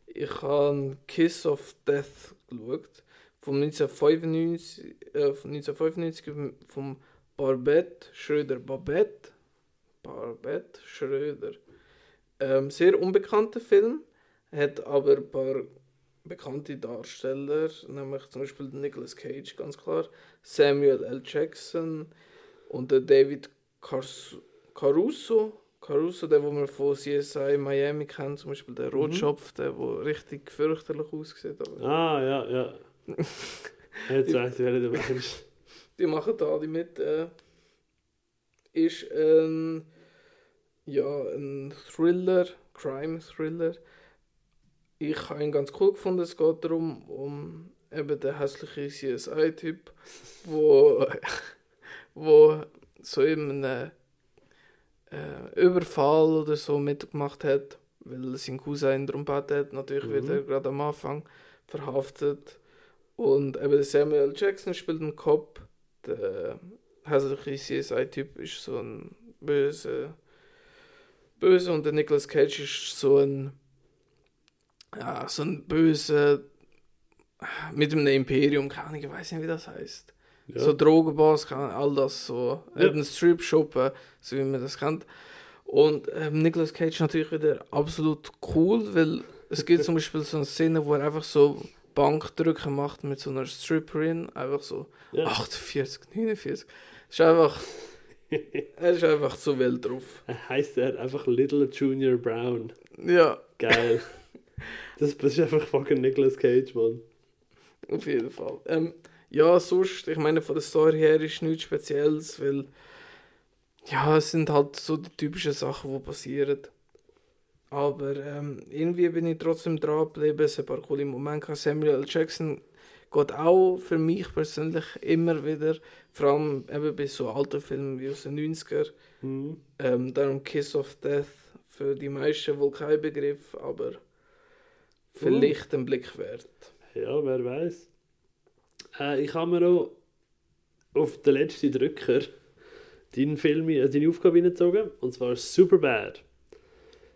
Ich habe Kiss of Death geschaut. Vom 1995, äh, von 1995 vom Barbette Schröder. Babette? Barbette Schröder. Ähm, sehr unbekannter Film. Hat aber ein paar bekannte Darsteller, nämlich zum Beispiel Nicolas Cage, ganz klar. Samuel L. Jackson und der David Caruso. Caruso, der, wo man von CSI Miami kennt, zum Beispiel der Rotschopf, der, wo richtig fürchterlich aussieht. Ah, ja, ja. Jetzt weiss ich, wer du meinst. die machen da alle mit. Äh, ist ein, ja, ein Thriller, Crime-Thriller. Ich habe ihn ganz cool gefunden. Es geht darum, um eben den hässlichen CSI-Typ, wo, wo so in einem äh, Überfall oder so mitgemacht hat, weil sein Cousin darum gebeten hat. Natürlich wird Mhm. er gerade am Anfang verhaftet. Und eben Samuel. Jackson spielt einen Cop. Der hässliche CSI-Typ ist so ein böse, böse und der Nicolas Cage ist so ein ja, so ein böse mit einem Imperium, keine Ahnung, ich weiß nicht, wie das heißt. Ja. So Drogenboss, all das so. Ja. Eben Strip-Shop, äh, so wie man das kennt. Und ähm, Nicolas Cage natürlich wieder absolut cool, weil es gibt zum Beispiel so eine Szene, wo er einfach so Bankdrücken macht mit so einer Stripperin, einfach so ja. 48, 49. Ist einfach, er ist einfach zu wild drauf. Heißt er einfach Little Junior Brown. Ja, Geil. das, das ist einfach fucking Nicolas Cage, Mann. auf jeden Fall. Ähm, ja, sonst, ich meine, von der Story her ist nichts Spezielles, weil ja, es sind halt so die typischen Sachen, die passieren. Aber ähm, irgendwie bin ich trotzdem dran geblieben. Es ein paar coole Momente. Samuel L. Jackson geht auch für mich persönlich immer wieder, vor allem eben bei so alten Filmen wie aus den 90er. Mhm. Ähm, darum Kiss of Death für die meisten wohl kein Begriff, aber vielleicht ein Blick wert. Ja, wer weiß. Äh, ich habe mir auch auf den letzten Drücker deinen Film, äh, deine Aufgabe hineingezogen, und zwar Superbad.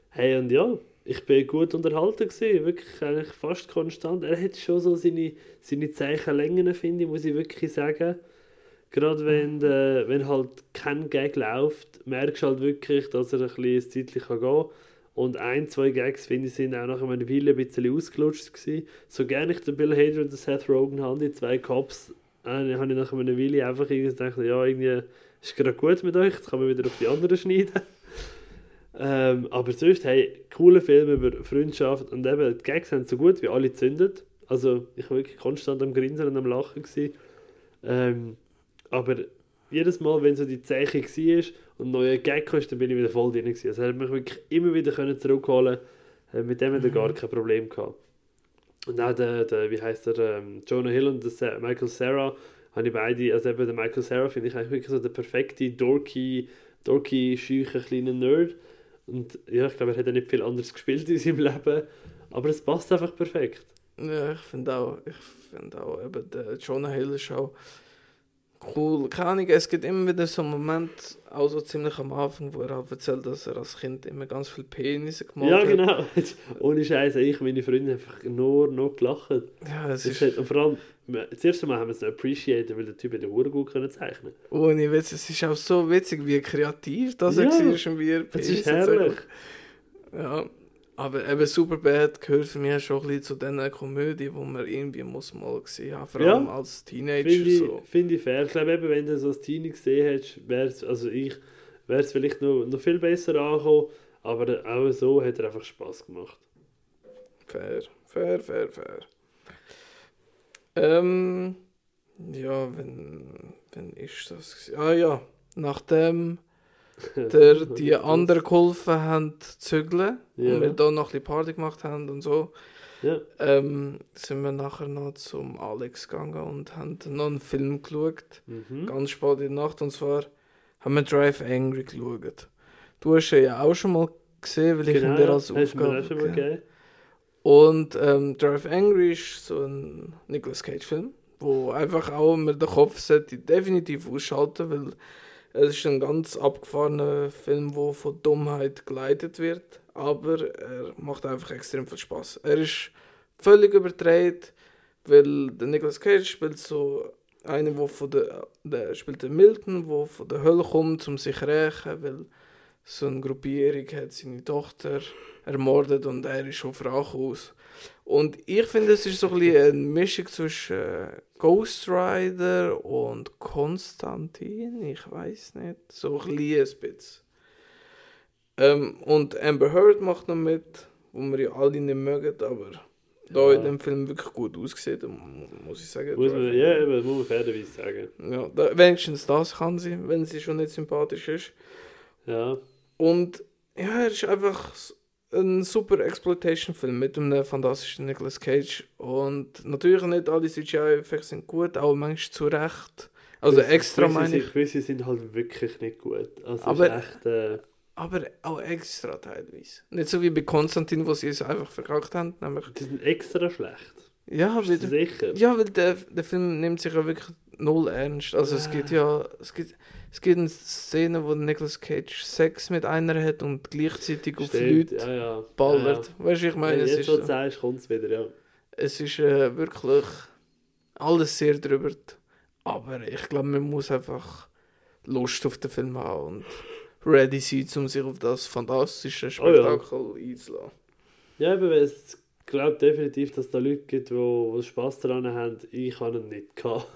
Hey, und ja, ich bin gut unterhalten gewesen, wirklich eigentlich fast konstant. Er hat schon so seine, seine Zeichenlängen, finde ich, muss ich wirklich sagen. Gerade wenn, äh, wenn halt kein Gag läuft, merkst du halt wirklich, dass er ein bisschen kann gehen kann. Und ein, zwei Gags, finde ich, sind auch nach einer Weile ein bisschen ausgelutscht gewesen. So gerne ich den Bill Hader und den Seth Rogen habe, die zwei Cops, Dann habe ich nach einer Weile einfach irgendwie gedacht, ja, irgendwie ist gerade gut mit euch, jetzt kann man wieder auf die anderen schneiden. ähm, aber sonst, hey, coole Filme über Freundschaft und eben, die Gags haben so gut wie alle gezündet. Also, ich war wirklich konstant am Grinsen und am Lachen. Ähm, aber jedes Mal, wenn so die Zeichen war und ein neuer Gag kam, dann bin ich wieder voll drin. Gewesen. Also, er hat mich wirklich immer wieder können zurückholen äh, Mit dem hat er Mhm. gar kein Problem gehabt. Und auch der, der wie heißt der, ähm, Jonah Hill und der Michael Sarah, habe ich beide, also eben der Michael Sarah finde ich eigentlich wirklich so der perfekte, dorky, dorky, scheuche, kleine Nerd. Und ja, ich glaube, er hat ja nicht viel anderes gespielt in seinem Leben, aber es passt einfach perfekt. Ja, ich finde auch, ich finde auch, eben der Jonah Hill ist auch cool. Keine Ahnung, es gibt immer wieder so einen Moment, auch so ziemlich am Anfang, wo er halt erzählt, dass er als Kind immer ganz viele Penisse gemalt ja, hat. genau. Ohne Scheiße, ich und meine Freunde einfach nur noch gelacht. Ja, es Das ist, hat, und vor allem, das erste Mal haben wir es appreciated, weil der Typ hat Hure gut können zeichnen ohne Witz, es ist auch so witzig, wie kreativ das Ja, er war und wie er Das ist Penisse herrlich. Ja, aber eben Superbad gehört für mich schon ein bisschen zu diesen Komödien, die man irgendwie muss mal gesehen haben, vor Ja. allem als Teenager. Finde ich, so. find ich fair. Ich glaube, eben, wenn du so als Teenie gesehen hättest, wäre es, also ich, vielleicht noch, noch viel besser angekommen, aber auch so hat er einfach Spaß gemacht. Fair, fair, fair, fair. Ähm, ja, wenn, wenn ist das? Ah ja, nachdem der die anderen geholfen haben zu zügeln Ja. und wir da noch ein bisschen Party gemacht haben und so, Ja, ähm, sind wir nachher noch zum Alex gegangen und haben noch einen Film geschaut, mhm. ganz spät in der Nacht, und zwar haben wir Drive Angry geschaut. Du hast ihn ja auch schon mal gesehen, weil ich ihn dir als Genau, mir Aufgabe auch schon mal gegeben und ähm, Drive Angry ist so ein Nicolas Cage Film, wo einfach auch man den Kopf sollte definitiv ausschalten, weil es ist ein ganz abgefahrener Film, wo von Dummheit geleitet wird, aber er macht einfach extrem viel Spaß. Er ist völlig überdreht, weil der Nicolas Cage spielt so einen, wo von der, der spielt den Milton, wo von der Hölle kommt, um sich zu rächen, weil so eine Gruppierung hat seine Tochter ermordet und er ist auf Rache aus. Und ich finde, es ist so ein bisschen eine Mischung zwischen äh, Ghost Rider und Konstantin, ich weiß nicht, so ein kleines bisschen. Ähm, und Amber Heard macht noch mit, wo wir ja alle nicht mögen, aber da Ja. in dem Film wirklich gut aussieht, mu- muss ich sagen. Muss man, ja, eben, das muss man fairerweise sagen. Ja, da, wenigstens das kann sie, wenn sie schon nicht sympathisch ist. Ja, Und ja, er ist einfach s- ein super Exploitation-Film mit einem fantastischen Nicolas Cage. Und natürlich nicht alle CGI-Effekte sind gut, auch manchmal zu Recht. Also Gewisse- extra gewisse meine sind- ich. Gewisse sind halt wirklich nicht gut. Also Aber- echt, äh, Aber auch extra teilweise. Nicht so wie bei Konstantin, wo sie es einfach verkackt haben. Nämlich, die sind extra schlecht. ja, Bist weil, sicher? ja, weil der, der Film nimmt sich ja wirklich null ernst. Also es Ja. gibt ja, es gibt, es gibt eine Szene, wo Nicolas Cage Sex mit einer hat und gleichzeitig auf Stimmt, Leute ja, ja. ballert. Weißt du, ich Ja, meine, ja. es Jetzt, ist wo du so. sagst, kommt es wieder, ja. Es ist äh, wirklich alles sehr drüber. Aber ich glaube, man muss einfach Lust auf den Film haben und ready sein, um sich auf das fantastische Oh ja. Spektakel einzulassen. Ja, aber es glaube definitiv, dass es da Leute gibt, die, die Spass daran haben. Ich habe ihn nicht gehabt.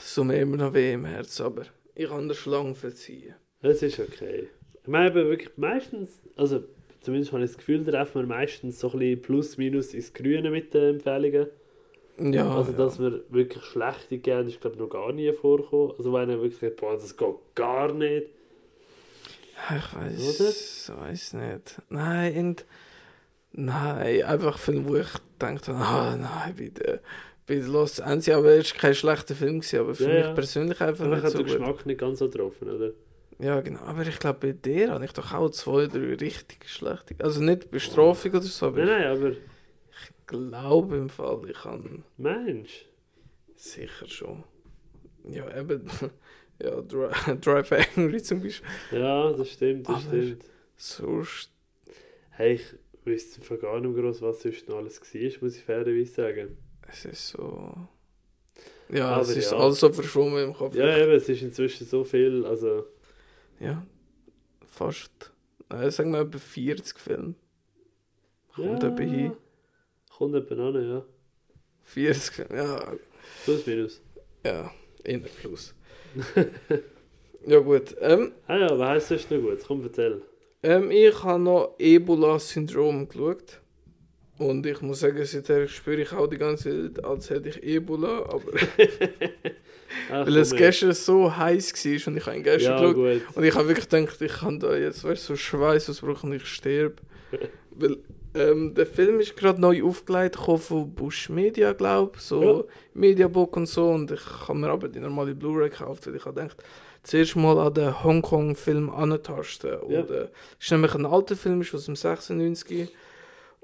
So mir immer noch weh im Herz, aber ich kann der Schlange verziehen. Es ist okay. Ich meine wirklich meistens, also zumindest habe ich das Gefühl, da treffen wir meistens so ein bisschen plus minus ins Grüne mit den Empfehlungen. Ja, also ja. dass wir wirklich schlechte geben, ist glaube ich noch gar nie vorgekommen. Also wenn er wirklich sagt, boah, das geht gar nicht. Ich weiß, weiß nicht. Nein, und nein, einfach Film, wo ich dachte, ah nein, bitte, bitte los Anzi, aber es war kein schlechter Film, gewesen, aber für Ja, mich ja. persönlich einfach Aber nicht so den gut. Geschmack nicht ganz so getroffen, oder? Ja, genau. Aber ich glaube, bei dir habe ich doch auch zwei, drei richtig schlechte. Also nicht Bestrafung oder so, aber Nein, nein, aber ich glaube im Fall, ich kann Mensch. sicher schon. Ja, eben. Ja, Dri Drive Angry zum Beispiel. Ja, das stimmt, das Aber- stimmt. Sonst. Hey, ich wüsste von gar nicht groß, was sonst noch alles war, muss ich fairerweise sagen. Es ist so. Ja, Aber es ist ja. alles so verschwommen im Kopf. Ja, eben, es ist inzwischen so viel, also... Ja, fast. Nein, sagen wir etwa 40 Filme. Kommt ja, etwa hin. Kommt etwa an, ja. 40 Filme, ja. Plus minus. Ja, in der Plus. ja gut. Ähm, Ah ja, was heisst das noch gut? Komm, erzähl. ähm, ich habe noch Ebola-Syndrom geschaut. Und ich muss sagen, seither spüre ich auch die ganze Zeit, als hätte ich Ebola. Aber Ach, weil es gestern so heiß war und ich habe gestern Ja, geschaut. Und ich habe wirklich gedacht, ich kann da jetzt weißt, so Schweißausbruch und ich sterbe. Weil ähm, der Film ist gerade neu aufgelegt, von Bush Media, glaube ich. So Ja. Mediabook und so. Und ich habe mir aber die normale Blu-ray gekauft, weil ich habe gedacht, zuerst mal an den Hongkong-Film antasten. Und Ja. äh, es ist nämlich ein alter Film, ist aus dem 96.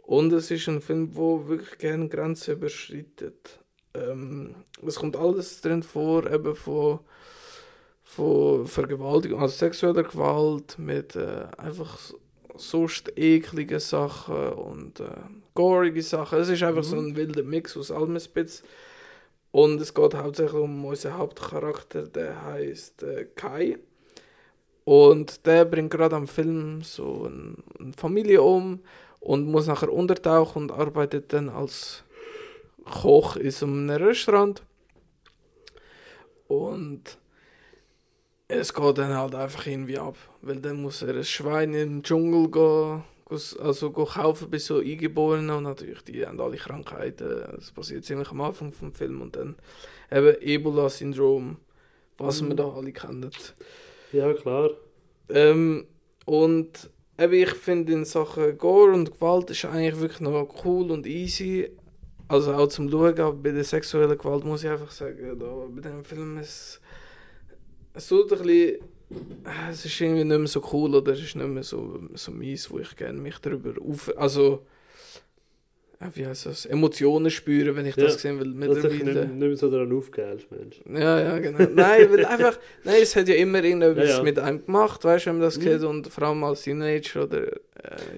Und es ist ein Film, der wirklich gerne Grenzen überschreitet. Ähm, es kommt alles drin vor, eben von von Vergewaltigung, also sexueller Gewalt mit äh, einfach sonst ekligen Sachen und äh, gorige Sachen. Es ist einfach so ein wilder Mix aus allem ein bisschen. Und es geht hauptsächlich um unseren Hauptcharakter, der heißt äh, Kai. Und der bringt gerade am Film so ein, eine Familie um und muss nachher untertauchen und arbeitet dann als Koch in so einem Restaurant. Und es geht dann halt einfach irgendwie ab, weil dann muss er ein Schwein im Dschungel gehen, also gehen kaufen bei so Eingeborenen und natürlich die haben alle Krankheiten. Das passiert ziemlich am Anfang vom Film und dann eben Ebola-Syndrom, was wir da alle kennen. Ja, klar. Ähm, und eben, ich finde in Sachen Gore und Gewalt ist eigentlich wirklich noch cool und easy. Also auch zum Schauen, aber bei der sexuellen Gewalt muss ich einfach sagen, da, bei dem Film ist es tut ein bisschen, es ist irgendwie nicht mehr so cool oder es ist nicht mehr so, so mies, wo ich gerne mich darüber auf, also wie heißt das, Emotionen spüren, wenn ich das Ja, sehen will Dass du dich nicht, mittlerweile. nicht mehr so daran aufgehst, Mensch. Ja, ja, genau. Nein, weil einfach, nein, es hat ja immer irgendetwas Ja, ja. mit einem gemacht, weißt du, wenn man das Mhm. und vor allem als Teenager oder äh,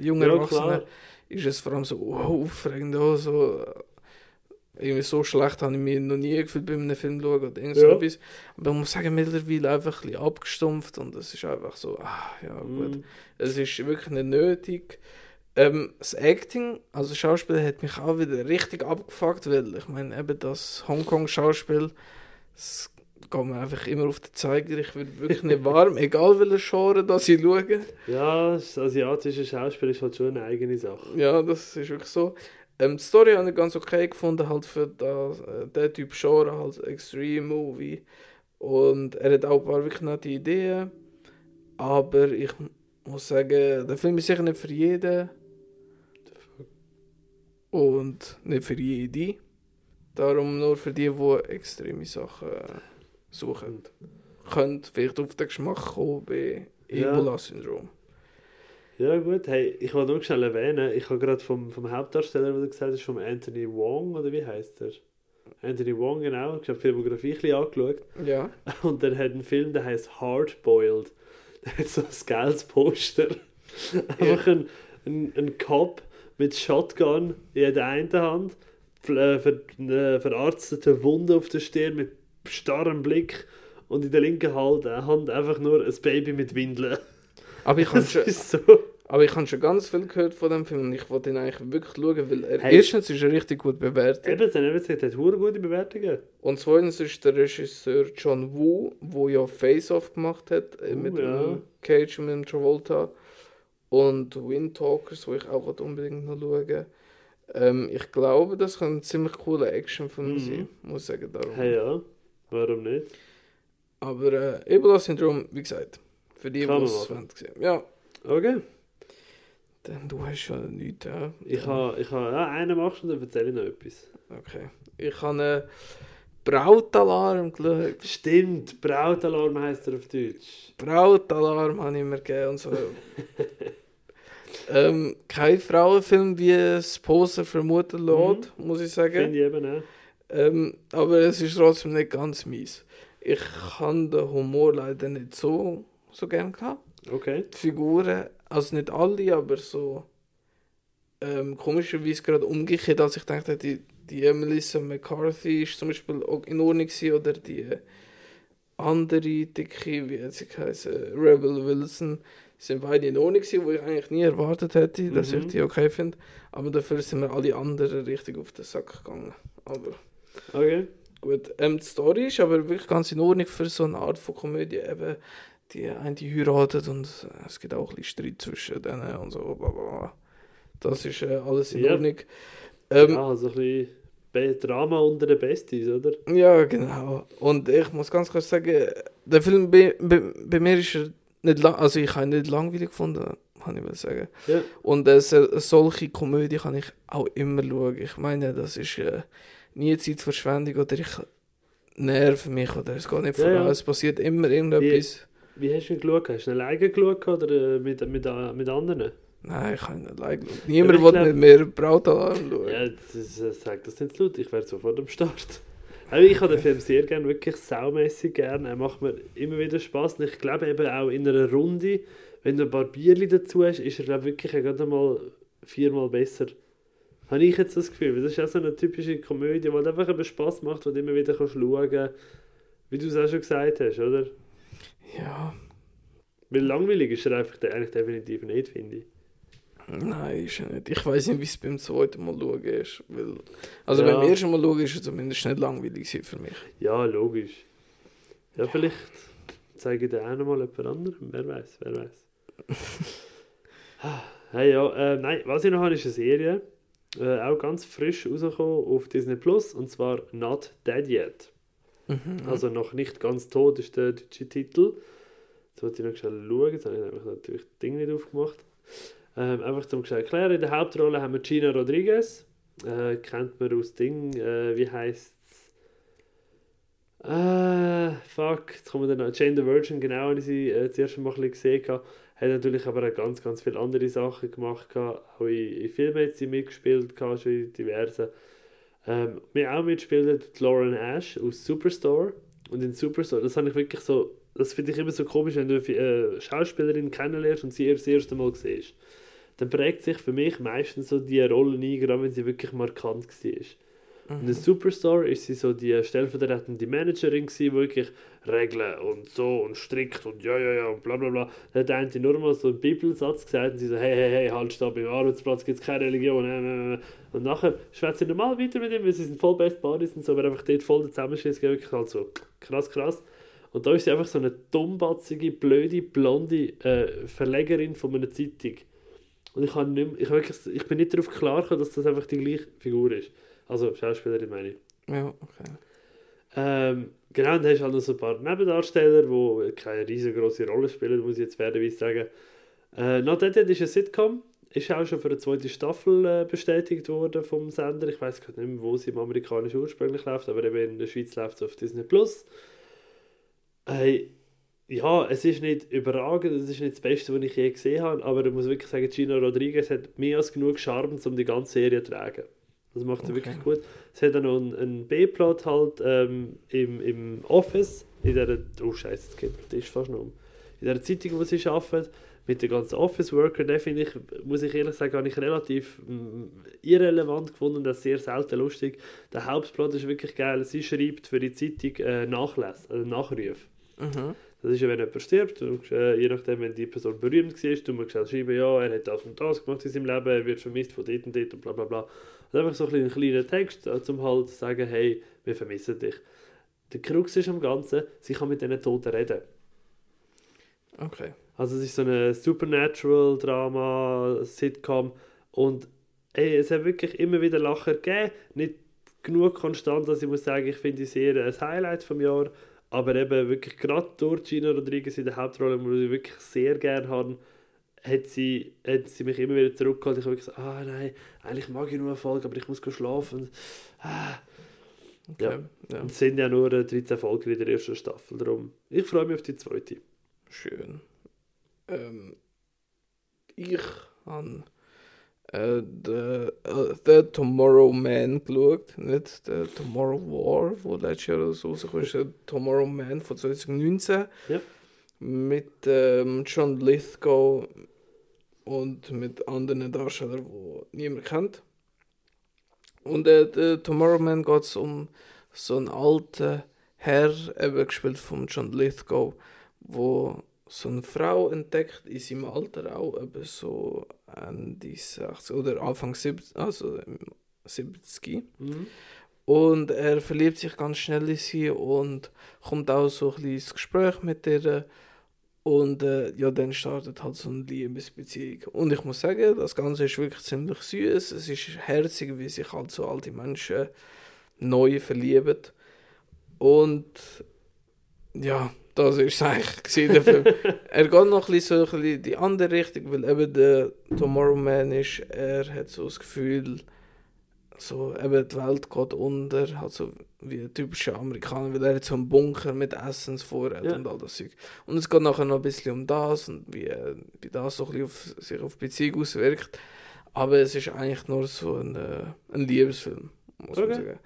junger Ja, Erwachsener ist es vor allem so wow, aufregend, auch so, äh, irgendwie so schlecht habe ich mich noch nie gefühlt bei einem Film schauen oder irgend so etwas. Aber ich muss sagen, mittlerweile einfach ein bisschen abgestumpft und es ist einfach so, ah, ja gut. Mhm. Es ist wirklich nicht nötig. Ähm, das Acting, also Schauspiel, hat mich auch wieder richtig abgefuckt, weil ich meine, eben das Hongkong-Schauspiel, das geht mir einfach immer auf den Zeiger. Ich werde wirklich nicht warm, egal welche Genre das ich schaue. Ja, das asiatische Schauspiel ist halt schon eine eigene Sache. Ja, das ist wirklich so. Ähm, die Story habe ich ganz okay gefunden, halt für das, äh, den Typ Genre, halt Extreme Movie. Und er hat auch ein paar wirklich nette Ideen. Aber ich muss sagen, der Film ist sicher nicht für jeden. Und nicht für jede. Darum nur für die, die extreme Sachen suchen. Könnt vielleicht auf den Geschmack kommen bei Ja. Ebola-Syndrom. Ja gut, hey, ich wollte nur schnell erwähnen, ich habe gerade vom, vom Hauptdarsteller, du gesagt hast, vom Anthony Wong, oder wie heißt er? Anthony Wong, genau, ich habe die Filmografie ein bisschen angeschaut. Ja. Und der hat einen Film, der heißt Hardboiled. Der hat so ein geiles Poster. Einfach ein, ein, ein Cop mit Shotgun in der einen Hand, ver, ver, eine verarztete Wunde auf der Stirn mit starrem Blick und in der linken Hand, äh, Hand einfach nur ein Baby mit Windeln. Aber ich habe Das schon, ist so. aber ich habe schon ganz viel gehört von dem Film und ich wollte ihn eigentlich wirklich schauen, weil er Hey. erstens ist er richtig gut bewertet Eben, dann gesagt, er hat hure gute Bewertungen. und zweitens ist der Regisseur John Woo, wo ja Face Off gemacht hat äh, Oh, mit ja. dem Cage und mit dem Travolta und Wind Talkers, wo ich auch unbedingt noch schauen. Ähm, ich glaube, das kann ein ziemlich cooler Actionfilm Mhm. sein, muss ich sagen darum. Hey, ja, warum nicht? Aber äh, Ebola-Syndrom, wie gesagt, für die, die es machen. wollen sehen. Ja, Okay. dann du hast ja nichts, ja. Ich habe, ich habe, ja, einen machst und dann erzähle ich noch etwas. Okay. Ich habe einen Brautalarm geschaut. Stimmt, Brautalarm heisst er auf Deutsch. Brautalarm habe ich mir gegeben und so. ähm, kein Frauenfilm, wie es Poser vermuten lässt, muss ich sagen. Finde ich eben auch. Ähm, aber es ist trotzdem nicht ganz mies. Ich habe den Humor leider nicht so, so gern gehabt. Okay. Die Figuren, also nicht alle, aber so ähm, komischerweise gerade umgekehrt, als ich dachte, die, die Melissa McCarthy ist zum Beispiel auch in Ordnung gewesen, oder die andere dicke, wie hat sie geheißen, Rebel Wilson, sind beide in Ordnung gewesen, wo ich eigentlich nie erwartet hätte, dass Mhm. ich die okay finde. Aber dafür sind mir alle anderen richtig auf den Sack gegangen. Aber Okay. Gut, ähm, die Story ist aber wirklich ganz in Ordnung für so eine Art von Komödie. Eben, die eine die heiratet und es gibt auch ein bisschen Streit zwischen denen und so. Das ist äh, alles in Ja. Ordnung. Ähm, ja, so ein bisschen Drama unter den Besties, oder? Ja, genau. Und ich muss ganz klar sagen, der Film bei, bei, bei mir ist er nicht lang, also ich habe ihn nicht langweilig gefunden, kann ich mal sagen. Ja. Und äh, so- solche Komödie kann ich auch immer schauen. Ich meine, das ist äh, nie Zeitverschwendung oder ich nerv mich oder es geht nicht Ja, voran. ja. Es passiert immer irgendetwas. Wie hast du ihn geschaut? Hast du ihn alleine geschaut oder äh, mit, mit, äh, mit anderen? Nein, ich kann nicht allein schauen. Niemand will glaub- mit mir Brautalarm schauen. Ja, das, ist- das sagt das nicht zu laut. Ich wäre sofort am Start. Aber ich habe den Film sehr gern, wirklich saumässig gern. Er macht mir immer wieder Spaß. Und ich glaube eben auch in einer Runde, wenn du ein paar Bierli dazu hast, ist er glaube wirklich gerade mal viermal besser. Habe ich jetzt das Gefühl. Das ist auch so eine typische Komödie, die einfach eben Spaß macht, du immer wieder kannst schauen kannst. Wie du es auch schon gesagt hast, oder? Ja, Weil langweilig ist er einfach de- eigentlich definitiv nicht, finde ich. Nein, ist er nicht. Ich weiß nicht, wie es beim zweiten Mal schauen ist. Weil, also Ja. beim ersten Mal schauen ist es zumindest nicht langweilig für mich. Ja, logisch. Ja, vielleicht zeige ich dir auch noch mal jemand anderem. Wer weiß, wer weiß. hey, ja, äh, nein, was ich noch habe, ist eine Serie. Äh, auch ganz frisch rausgekommen auf Disney Plus. Und zwar Not Dead Yet. Mhm. Also noch nicht ganz tot ist der deutsche Titel. Jetzt wollte ich noch schnell schauen. Jetzt habe ich natürlich das Ding nicht aufgemacht. Ähm, einfach zum erklären. In der Hauptrolle haben wir Gina Rodriguez. Äh, kennt man aus Ding. Äh, wie heißt äh, fuck, jetzt kommen wir dann noch. Jane the Virgin, genau, als ich sie äh, das erste Mal ein gesehen habe. Hat natürlich aber auch ganz, ganz viele andere Sachen gemacht. gehabt. Auch in, in Filmen hat sie mitgespielt, schon in diversen. Ähm, mir auch mitgespielt hat Lauren Ash aus Superstore. Und in Superstore, das habe ich wirklich so, das finde ich immer so komisch, wenn du eine äh, Schauspielerin kennenlernst und sie das erste Mal siehst. Dann prägt sich für mich meistens so die Rolle ein, gerade wenn sie wirklich markant war. In der Superstore ist sie so die stellvertretende Managerin gewesen, die wirklich Regeln und so und strikt und ja, ja, ja und bla bla bla. Da hat eine nur mal so einen Bibelsatz gesagt und sie so, hey, hey, hey, halt, stopp, im Arbeitsplatz gibt es keine Religion. äh, äh, äh. Und nachher schwätzt sie normal weiter mit ihm, weil sie sind voll Best Buddies und so, aber einfach dort voll der Zusammenschiss, wirklich halt so krass, krass. Und da ist sie einfach so eine dummbatzige, blöde, blonde äh, Verlegerin von einer Zeitung. Und ich, kann nicht ich, wirklich, ich bin nicht darauf klar gekommen, dass das einfach die gleiche Figur ist. Also Schauspielerin meine ich. Ja, okay. Ähm, genau, und dann hast du halt noch so ein paar Nebendarsteller, die keine riesengroße Rolle spielen, muss ich jetzt fairerweise sagen. Äh, Not Dead ist eine Sitcom, ist auch schon für eine zweite Staffel äh, bestätigt worden vom Sender. Ich weiß gerade nicht mehr, wo sie im amerikanischen ursprünglich läuft, aber eben in der Schweiz läuft es auf Disney Plus. Äh, ja, es ist nicht überragend, es ist nicht das Beste, was ich je gesehen habe, aber ich muss wirklich sagen, Gina Rodriguez hat mehr als genug Charme, um die ganze Serie zu tragen. Das macht sie Okay. wirklich gut. Es hat dann noch einen, einen B-Plot halt ähm, im, im Office, in der, oh scheiße, der Tisch fast noch um. In der Zeitung, wo sie arbeitet, mit den ganzen Office-Worker, den finde ich, muss ich ehrlich sagen, habe ich relativ mm, irrelevant gefunden, das sehr selten lustig. Der Hauptplot ist wirklich geil, sie schreibt für die Zeitung äh, Nachlässe, also Nachrufe. Mhm. Das ist ja, wenn jemand stirbt, und, äh, je nachdem, wenn die Person berühmt war, du musst schnell schreiben, ja, er hat das und das gemacht in seinem Leben, er wird vermisst von dort und dort und bla bla bla. Und einfach so ein bisschen kleiner Text, äh, um halt zu sagen, hey, wir vermissen dich. Der Krux ist am Ganzen, sie kann mit diesen Toten reden. Okay. Also es ist so eine Supernatural-Drama, Sitcom und ey, es hat wirklich immer wieder Lacher gegeben, nicht genug konstant, dass ich muss sagen, ich finde die Serie ein Highlight vom Jahr, aber eben wirklich gerade durch Gina Rodriguez in der Hauptrolle, die ich wirklich sehr gerne habe, hat sie, hat sie mich immer wieder zurückgeholt. Ich habe gesagt, ah nein, eigentlich mag ich nur eine Folge, aber ich muss schlafen. Ah. okay. Ja. Ja. Und es sind ja nur äh, 13 Folgen in der ersten Staffel, darum. Ich freue mich auf die zweite. Schön. Ähm, ich habe äh, The, äh, The Tomorrow Man geschaut, nicht The Tomorrow War, wo letztes Jahr rausgekommen ist, Tomorrow Man von 2019. Ja. Mit ähm, John Lithgow und mit anderen Darstellern, die niemand kennt. Und äh, The Tomorrow Man geht es um so einen alten Herr, eben gespielt von John Lithgow, wo so eine Frau entdeckt in seinem Alter auch, eben so Ende 60 oder Anfang 70, also im 70. Mhm. Und er verliebt sich ganz schnell in sie und kommt auch so ein bisschen ins Gespräch mit ihr. Und äh, ja, dann startet halt so eine Liebesbeziehung. Und ich muss sagen, das Ganze ist wirklich ziemlich süß. Es ist herzig, wie sich halt so alte Menschen neu verlieben. Und ja, das ist eigentlich der Film. er geht noch ein bisschen so ein bisschen die andere Richtung, weil eben der Tomorrow Man ist, er hat so das Gefühl, so eben die Welt geht unter, halt so wie ein typischer Amerikaner, weil er hat so einen Bunker mit Essensvorrat Ja. und all das Zeug. Und es geht nachher noch ein bisschen um das und wie, wie das so ein bisschen auf, sich auf Beziehung auswirkt. Aber es ist eigentlich nur so ein, äh, ein Liebesfilm, muss Okay. man sagen.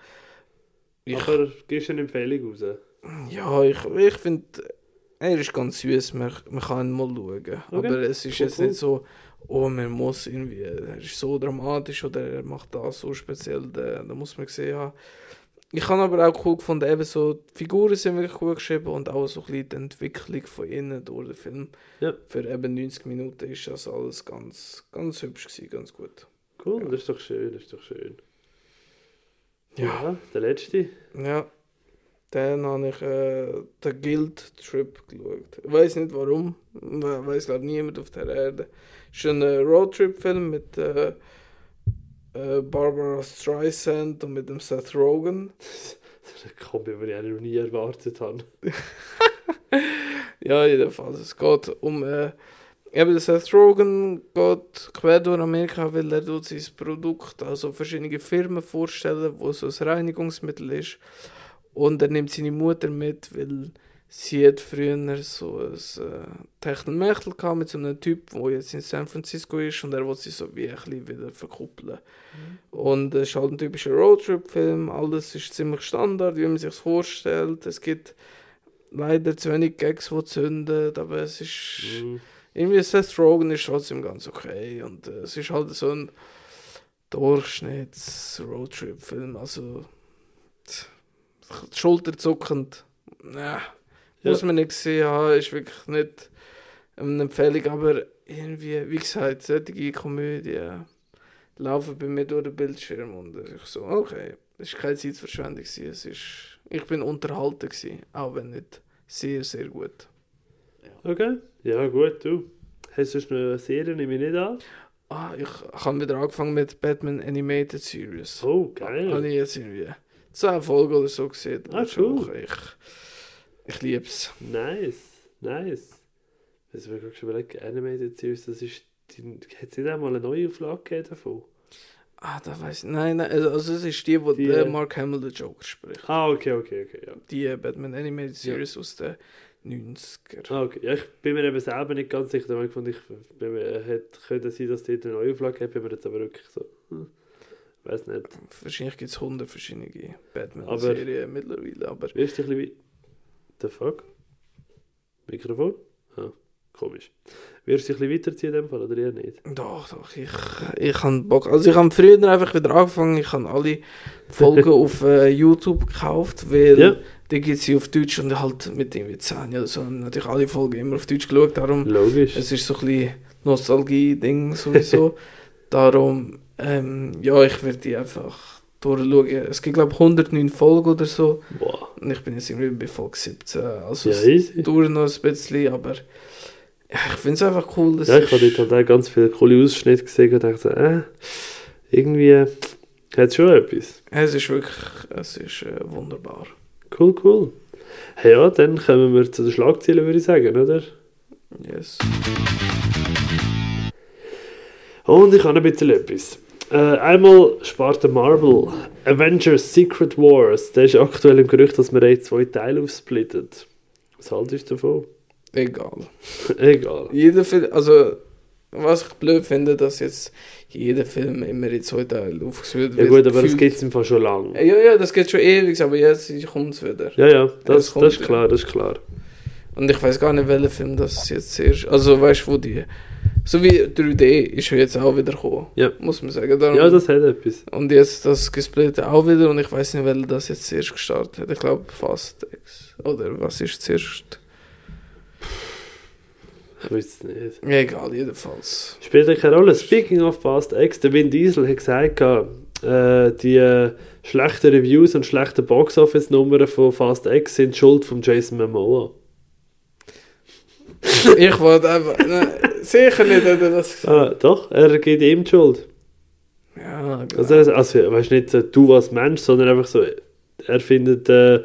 Ich, Aber gibst du eine Empfehlung raus? Ja, ich, ich finde, er ist ganz süß, man, man kann ihn mal schauen. Aber es ist Cool, jetzt cool. nicht so, oh, man muss irgendwie, er ist so dramatisch oder er macht das so speziell, da, da muss man gesehen haben. Ich habe aber auch cool gefunden, eben so, die Figuren sind wirklich gut geschrieben und auch so ein bisschen die Entwicklung von innen durch den Film. Ja. Für eben 90 Minuten ist das alles ganz, ganz hübsch gewesen, ganz gut. Cool, Ja. das ist doch schön, das ist doch schön. Ja. Ja, der letzte. Ja, dann habe ich äh, den Guild Trip geschaut. Ich weiß nicht warum, We- weiß glaube niemand auf der Erde. Es ist ein äh, Roadtrip-Film mit äh, äh, Barbara Streisand und mit dem Seth Rogen. Das ist eine Kombi, die ich noch nie erwartet habe. Ja, jedenfalls. Es geht um. Äh, eben Seth Rogen geht quer durch Amerika, weil er tut sein Produkt, also verschiedene Firmen vorstellen, wo so ein Reinigungsmittel ist. Und er nimmt seine Mutter mit, weil sie hat früher so ein äh, Techtelmechtel gehabt mit so einem Typ, der jetzt in San Francisco ist und er will sie so wie ein bisschen wieder verkuppeln. Und es ist halt ein typischer Roadtrip-Film, alles ist ziemlich Standard, wie man sich vorstellt. Es gibt leider zu wenig Gags, die zünden, aber es ist Mhm. irgendwie Seth Rogen ist trotzdem ganz okay und äh, es ist halt so ein Durchschnitts-Roadtrip-Film, also tch, schulterzuckend, ja, muss man nicht gesehen haben, ist wirklich nicht eine Empfehlung, aber irgendwie, wie gesagt, solche Komödien laufen bei mir durch den Bildschirm und ich so, okay, es war keine Zeitverschwendung, es ist, ich bin unterhalten gewesen, auch wenn nicht sehr, sehr gut. Okay, ja gut, du. Hast du sonst noch eine Serie, nehme ich nicht an? Ah, ich habe wieder angefangen mit Batman Animated Series. Oh, Habe geil. ich jetzt irgendwie 10 Folgen oder so gesehen. Ah, cool. Ich, ich liebe es. Nice, nice. Das habe ich gerade schon überlegt, Animated Series, das ist, die, hat es nicht einmal eine neue Auflage gegeben davon? Ah, da weiß ich. Nein, nein, also also es ist die, wo Die, der äh, Mark Hamill der Joker spricht. Ah, okay, okay, okay, ja. Die äh, Batman Animated Series aus den 90er. Ah, okay. Ja, ich bin mir eben selber nicht ganz sicher, weil ich fand, ich bin mir, äh, hätte könnte sein, dass dort eine neue Auflage gibt, bin mir jetzt aber wirklich so, hm, weiß nicht. Wahrscheinlich gibt es 100 verschiedene Batman-Serien mittlerweile, aber Wirst du ein bisschen. The fuck? Mikrofon? Ah, komisch. Wirst du dich ein bisschen weiterziehen in dem Fall, oder eher nicht? Doch, doch, ich, ich habe Bock. Also ich habe früher einfach wieder angefangen, ich habe alle Folgen auf äh, YouTube gekauft, weil Ja. die gibt sie auf Deutsch und halt mit irgendwie 10 oder so. Und natürlich alle Folgen immer auf Deutsch geschaut, darum, Logisch. es ist so ein bisschen Nostalgie-Ding sowieso. darum, ähm, ja, ich werde die einfach durchschauen. Es gibt glaube ich 109 Folgen oder so Boah. und ich bin jetzt irgendwie bei Folge 17, also Ja, es dauert noch ein bisschen, aber ja, ich finde es einfach cool, dass Ja, ich habe dort halt auch ganz viele coole Ausschnitte gesehen und dachte, äh, irgendwie hat es schon etwas. Es ist wirklich, es ist äh, wunderbar. Cool, cool. Hey, ja, dann kommen wir zu den Schlagzeilen, würde ich sagen, oder? Yes. Und ich habe ein bisschen etwas. Äh, einmal spart der Marvel Avengers Secret Wars. Der ist aktuell im Gerücht, dass man in zwei Teile aufsplittet. Was haltest du davon? Egal. Egal. Jeder Film, also was ich blöd finde, dass jetzt jeder Film immer in zwei Teile aufgeführt Ja wird. gut, aber das es im Fall schon lange. Ja, ja, das geht schon ewig, aber jetzt kommt es wieder. Ja, ja, das, das ist klar, das ist klar. Und ich weiß gar nicht, welcher Film das jetzt zuerst. Also weißt du, wo die. So wie 3D ist jetzt auch wieder gekommen. Ja. Muss man sagen. Darum, Ja, das hat etwas. und jetzt das Gesplitte auch wieder und ich weiß nicht, welcher das jetzt zuerst gestartet hat. Ich glaube Fast X. Oder was ist zuerst? Ich weiß es nicht. Egal, jedenfalls. Spielt keine Rolle. Speaking of Fast X, der Vin Diesel hat gesagt, äh, die äh, schlechten Reviews und schlechten Box-Office-Nummern von Fast X sind Schuld von Jason Momoa. ich wollte einfach. Nein, sicher nicht, hat er das gesagt. Ah, doch, er gibt ihm die Schuld. Ja, genau. Also, also, also weißt nicht äh, du als Mensch, sondern einfach so, er findet, äh, äh,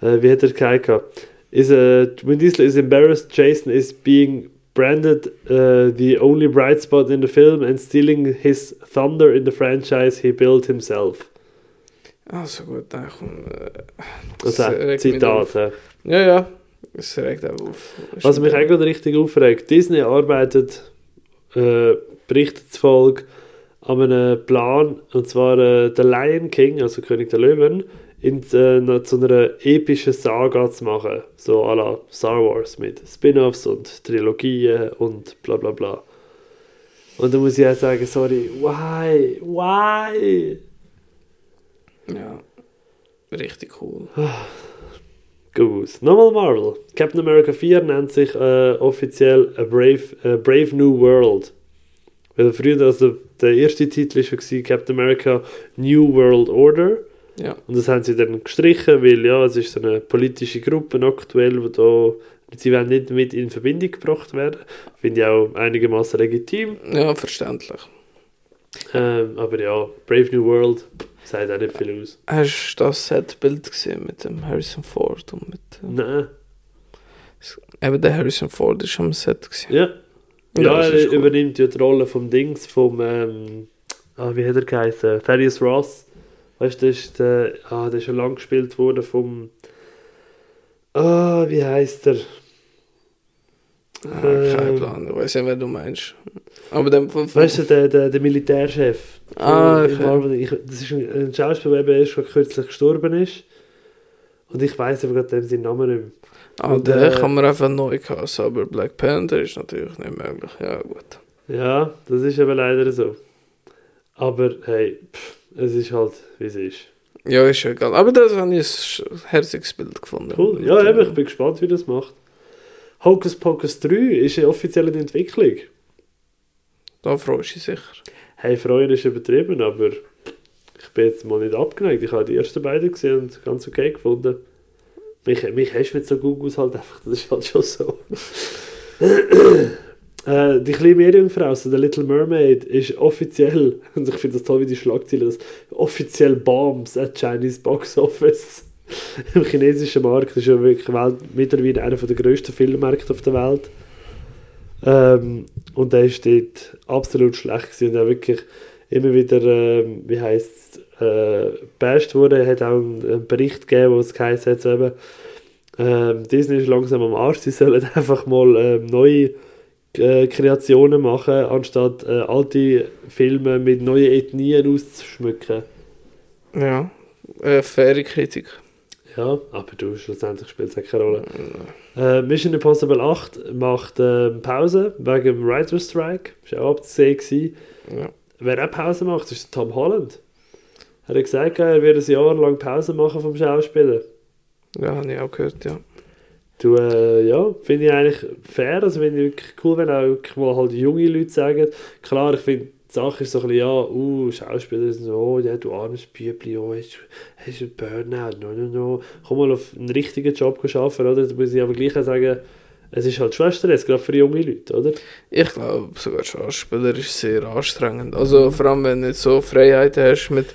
wie hat er gesagt, is a, Vin Diesel is embarrassed Jason is being branded uh, the only bright spot in the film and stealing his thunder in the franchise he built himself. Also gut, dann komm. Äh, Also, das mich Zitat. Ja, ja. Es regt auch auf. Was mich auch gerade richtig aufregt, Disney arbeitet, äh, berichtet zufolge an einem Plan, und zwar äh, der Lion King, also König der Löwen, in, äh, zu einer epischen Saga zu machen, so à la Star Wars mit Spin-Offs und Trilogien und bla bla bla. Und da muss ich auch sagen, sorry, why, why? Ja. Richtig cool. Goose. Nochmal Marvel. Captain America 4 nennt sich äh, offiziell A Brave, A Brave New World. Weil früher, also der erste Titel war Captain America New World Order. Ja. Und das haben sie dann gestrichen, weil ja, es ist so eine politische Gruppe aktuell, wo da, sie werden nicht mit in Verbindung gebracht werden. Finde ich auch einigermaßen legitim. Ja, verständlich. Ähm, aber ja, Brave New World sagt auch nicht viel aus. Hast du das Setbild gesehen mit dem Harrison Ford und mit. Äh, Nein. eben der Harrison Ford ist am Set gewesen. Ja. Ja, Ja, er cool. übernimmt ja die Rolle vom Dings, vom, ähm, ah, wie hat er geheißen? Thaddeus Ross. Weißt du, das ist, der, ah, der ist schon lang gespielt worden vom, ah, wie heißt er? Ah, kein Ähm. Plan, ich weiß nicht, wer du meinst. Aber dem von. Weißt du, der, der, der Militärchef. Ah, Von- okay. ich, das ist ein, ein Schauspieler, der erst kürzlich gestorben ist. Und ich weiß aber gerade seinen Namen nicht mehr. Ah, Und, der äh, kann man einfach neu kassen, aber Black Panther ist natürlich nicht möglich. Ja, gut. Ja, das ist aber leider so. Aber hey, pff, es ist halt, wie es ist. Ja, ist egal. Aber das habe ich ein herziges Bild gefunden. Cool. Ja, eben, ich bin gespannt, wie das macht. Hocus Pocus 3 ist ja offiziell in Entwicklung. Da freust du dich sicher. Hey, freuen ist übertrieben, aber ich bin jetzt mal nicht abgeneigt. Ich habe die ersten beiden gesehen und ganz okay gefunden. Mich, mich hast du mit so Googles halt einfach, das ist halt schon so. äh, die kleine Meerjungfrau, also der Little Mermaid, ist offiziell, und ich finde das toll, wie die Schlagzeile das offiziell Bombs at Chinese Box Office. Im chinesischen Markt ist ja wirklich Welt, mittlerweile einer der grössten Filmmärkte auf der Welt. Ähm, und der ist dort absolut schlecht gewesen und auch wirklich immer wieder, ähm, wie heisst es, äh, bashed wurde. Er hat auch einen, einen Bericht gegeben, wo es geheißen hat, so eben, ähm, Disney ist langsam am Arsch, sie sollen einfach mal ähm, neue äh, Kreationen machen, anstatt äh, alte Filme mit neuen Ethnien auszuschmücken. Ja, äh, faire Kritik. Ja, aber du, schlussendlich spielt es keine Rolle. Äh, Mission Impossible 8 macht ähm, Pause wegen dem Writer's Strike. Das war auch abzusehen. Ja. Wer auch Pause macht, ist Tom Holland. Er hat gesagt, er wird ein Jahr lang Pause machen vom Schauspielen. Ja, habe ich auch gehört, ja. Du, äh, ja, finde ich eigentlich fair. Also finde ich wirklich cool, wenn auch mal halt junge Leute sagen. Klar, ich finde, die Sache ist so ein bisschen, ja, uh, Schauspieler sind so, oh, ja, du armes Bübli, oh, hast, hast du Burnout, no, no, no. Komm mal auf einen richtigen Job arbeiten, oder? Da muss ich aber gleich sagen, es ist halt Schwester, jetzt gerade für junge Leute, oder? Ich glaube, sogar Schauspieler ist sehr anstrengend. Also vor allem, wenn du nicht so Freiheit hast mit...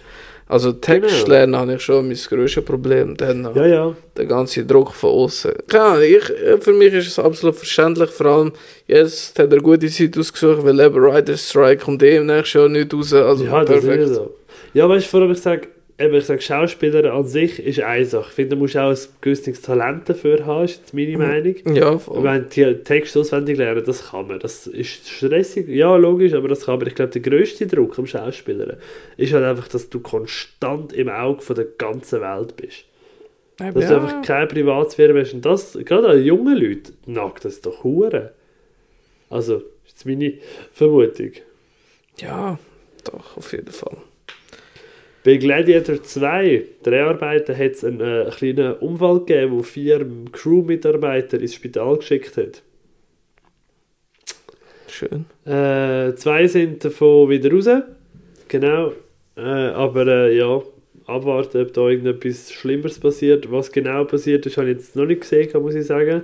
Also Text Genau. lernen habe ich schon mein grösstes Problem. Dann Ja, ja. der ganze Druck von außen. Keine Ahnung, ich, für mich ist es absolut verständlich. Vor allem, jetzt hat er gute Zeit ausgesucht, weil eben Writer's Strike kommt eh im nächsten Jahr nicht raus. Also ja, das perfekt. ist ja so. Ja, weißt du, vor allem, ich sage, eben, ich sage, Schauspieler an sich ist eine Sache. Ich finde, da musst du auch ein gewisses Talent dafür haben, ist jetzt meine Meinung. Ja, voll. wenn die Text auswendig lernen, das kann man. Das ist stressig, ja, logisch, aber das kann man. Ich glaube, der grösste Druck am Schauspieler ist halt einfach, dass du konstant im Auge von der ganzen Welt bist. Dass du einfach keine Privatsphäre hast. Und das, gerade an jungen Leuten, nagt das doch hure. Also, ist jetzt meine Vermutung. ja, doch, auf jeden Fall. Bei Gladiator 2, Dreharbeiten, hat es einen, äh, einen kleinen Unfall gegeben, wo vier Crew-Mitarbeiter ins Spital geschickt hat. Schön. Äh, zwei sind davon wieder raus. Genau. Äh, aber äh, ja, abwarten, ob da irgendetwas Schlimmeres passiert. Was genau passiert ist, habe ich jetzt noch nicht gesehen, muss ich sagen.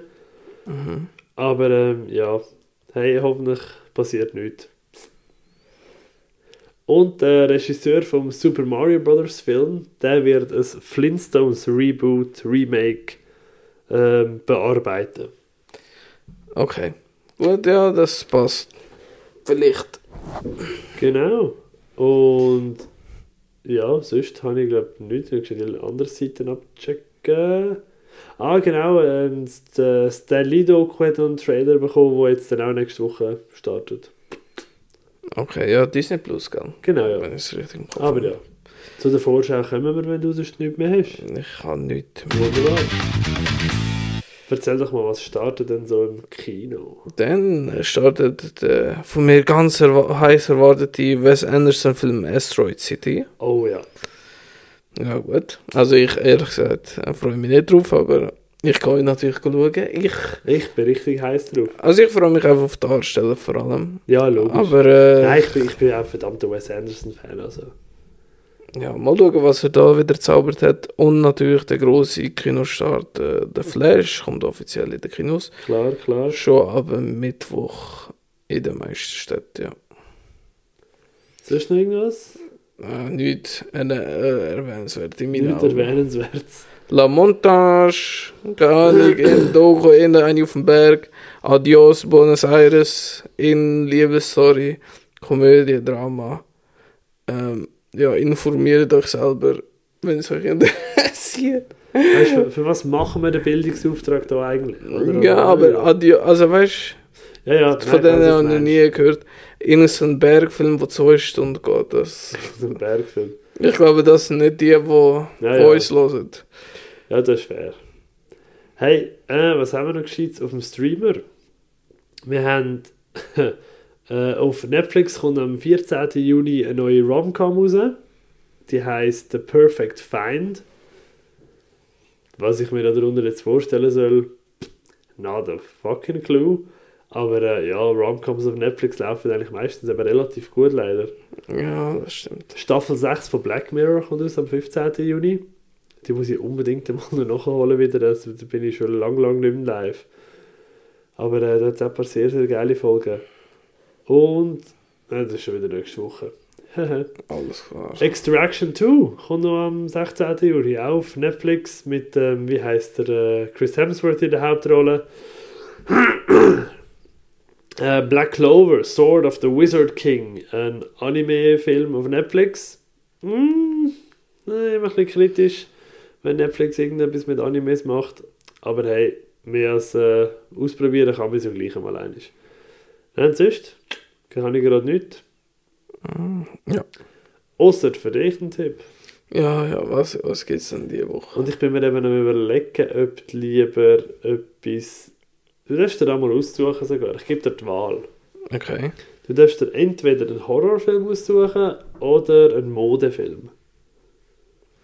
Mhm. Aber ähm, ja, hey, hoffentlich passiert nichts. Und der Regisseur vom Super Mario Bros. Film, der wird ein Flintstones Reboot, Remake ähm, bearbeiten. Okay. Gut, ja, das passt. Vielleicht. Genau. Und ja, sonst habe ich glaube nichts. Ich die andere Seiten abchecken. Ah, genau. Ähm, der Stan Lee Doku hat einen Trailer bekommen, der jetzt dann auch nächste Woche startet. Okay, ja, Disney Plus, gell? Genau, ja. Wenn ich es richtig im Kopf Aber habe. ja. Zu der Vorschau kommen wir, wenn du sonst nichts mehr hast. Ich kann nichts mehr. Wunderbar. Erzähl doch mal, was startet denn so im Kino? Dann startet der von mir ganz erwa heiß erwartete Wes Anderson Film Asteroid City. Oh ja. Ja gut. Also ich ehrlich gesagt freue mich nicht drauf, aber ich kann ihn natürlich schauen. Ich, Ich bin richtig heiß drauf. also ich freue mich einfach auf die Darsteller vor allem. Ja, logisch. Aber äh, Nein, ich bin, ich bin auch verdammter Wes Anderson-Fan. Also. ja, mal schauen, was er da wieder zaubert hat. Und natürlich der große Kinostart, äh, The Flash, kommt offiziell in den Kinos. Klar, klar. Schon ab Mittwoch in den meisten Städten, ja. Sonst noch irgendwas? Äh, nicht äh, äh, erwähnenswert in meinen Nichts Augen. La Montage, keine Ahnung, in Dogo, in eine auf dem Berg, Adios, Buenos Aires, in Liebesstory, Komödie, Drama. Ähm, ja, informiert euch selber, wenn es euch interessiert. Weißt du, für, für was machen wir den Bildungsauftrag da eigentlich? Oder- Ja, aber Adios, also weißt Ja, ja, du, von denen habe ich noch nie gehört. In so einem Bergfilm, der zwei Stunden geht. Das, So ein Bergfilm. ich glaube, das sind nicht die, die, Ja, die uns hören. Ja, das ist fair. Hey, äh, was haben wir noch gescheit auf dem Streamer? Wir haben äh, auf Netflix kommt am 14. Juni eine neue Rom-Com raus. Die heißt The Perfect Find. Was ich mir darunter jetzt vorstellen soll, not a fucking clue. Aber äh, ja, Rom-Coms auf Netflix laufen eigentlich meistens aber relativ gut leider. Ja, das stimmt. Staffel 6 von Black Mirror kommt aus am 15. Juni. Die muss ich unbedingt einmal noch nachholen wieder. Also, da bin ich schon lang, lang nicht mehr live. Aber äh, da hat es ein paar sehr, sehr geile Folgen. Und äh, das ist schon wieder nächste Woche. Alles klar. Extraction 2 kommt noch am 16. Juni auch auf Netflix mit, ähm, wie heißt der, äh, Chris Hemsworth in der Hauptrolle. äh, Black Clover, Sword of the Wizard King, ein Anime-Film auf Netflix. Mm, äh, immer ein bisschen kritisch, wenn Netflix irgendetwas mit Animes macht. Aber hey, mehr als äh, ausprobieren kann man es ja gleich einmal einig. Nein, sonst kann ich gerade nichts. Ja. Ausser für dich ein Tipp. Ja, ja, was, was gibt es denn diese Woche? Und ich bin mir eben am überlegen, ob du lieber etwas... Du darfst dir da mal aussuchen sogar. Ich gebe dir die Wahl. Okay. Du darfst dir entweder einen Horrorfilm aussuchen oder einen Modefilm.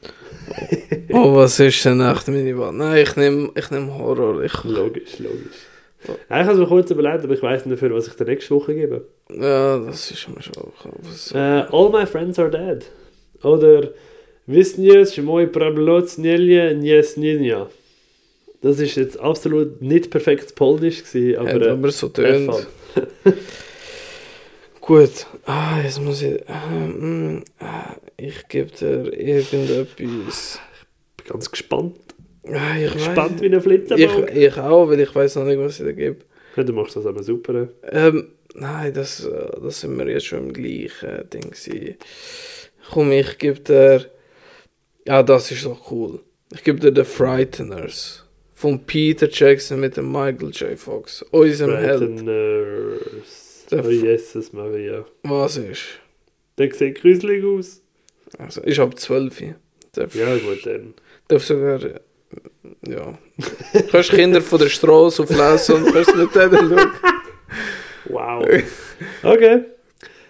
oh, was ist denn echt meine Wahl? Nein, ich nehme ich nehm Horror. Ich... Logisch, logisch. Ja. Ich habe es mir kurz überlegt, aber ich weiß nicht dafür, was ich der nächste Woche gebe. Ja, das ist mir schon auch. Uh, all my friends are dead. Oder Wisnius, moi Prabloc, Nielje, Nies, Ninja. Das ist jetzt absolut nicht perfektes Polnisch, gewesen, aber. Ja, aber so äh, tönt. Gut. Ah, jetzt muss ich. Ähm, ah, ich gebe dir irgendetwas. bin ganz gespannt. Ah, ich Gespannt weiß. wie ein Ich, Flitzebogen. ich auch, weil ich weiß noch nicht, was ich dir gebe. Ja, du machst das aber super. Ähm, nein, das, äh, das sind wir jetzt schon im gleichen Ding. gewesen. Komm, ich gebe dir. Ja, das ist doch cool. Ich gebe dir The Frighteners. Von Peter Jackson mit dem Michael J. Fox. Unserem Held. Frighteners. Der Oh Jesus Maria. Was ist? Der sieht gruselig aus. Also, ich habe 12. Darf, Ja, gut, dann. darf sogar. Ja. Du kannst Kinder von der Straße auflesen und kannst denen schauen. Wow. Okay.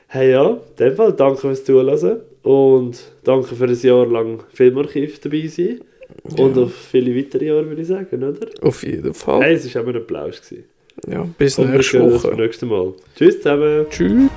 Hey ja, in dem Fall danke fürs Zuhören. Und danke für ein Jahr lang Filmarchiv dabei sein. Und Ja. auf viele weitere Jahre, würde ich sagen, oder? Auf jeden Fall. Hey, es war auch ein Applaus. gewesen. Ja, bis nächste Woche. nächsten Mal. Tschüss zusammen. Tschüss.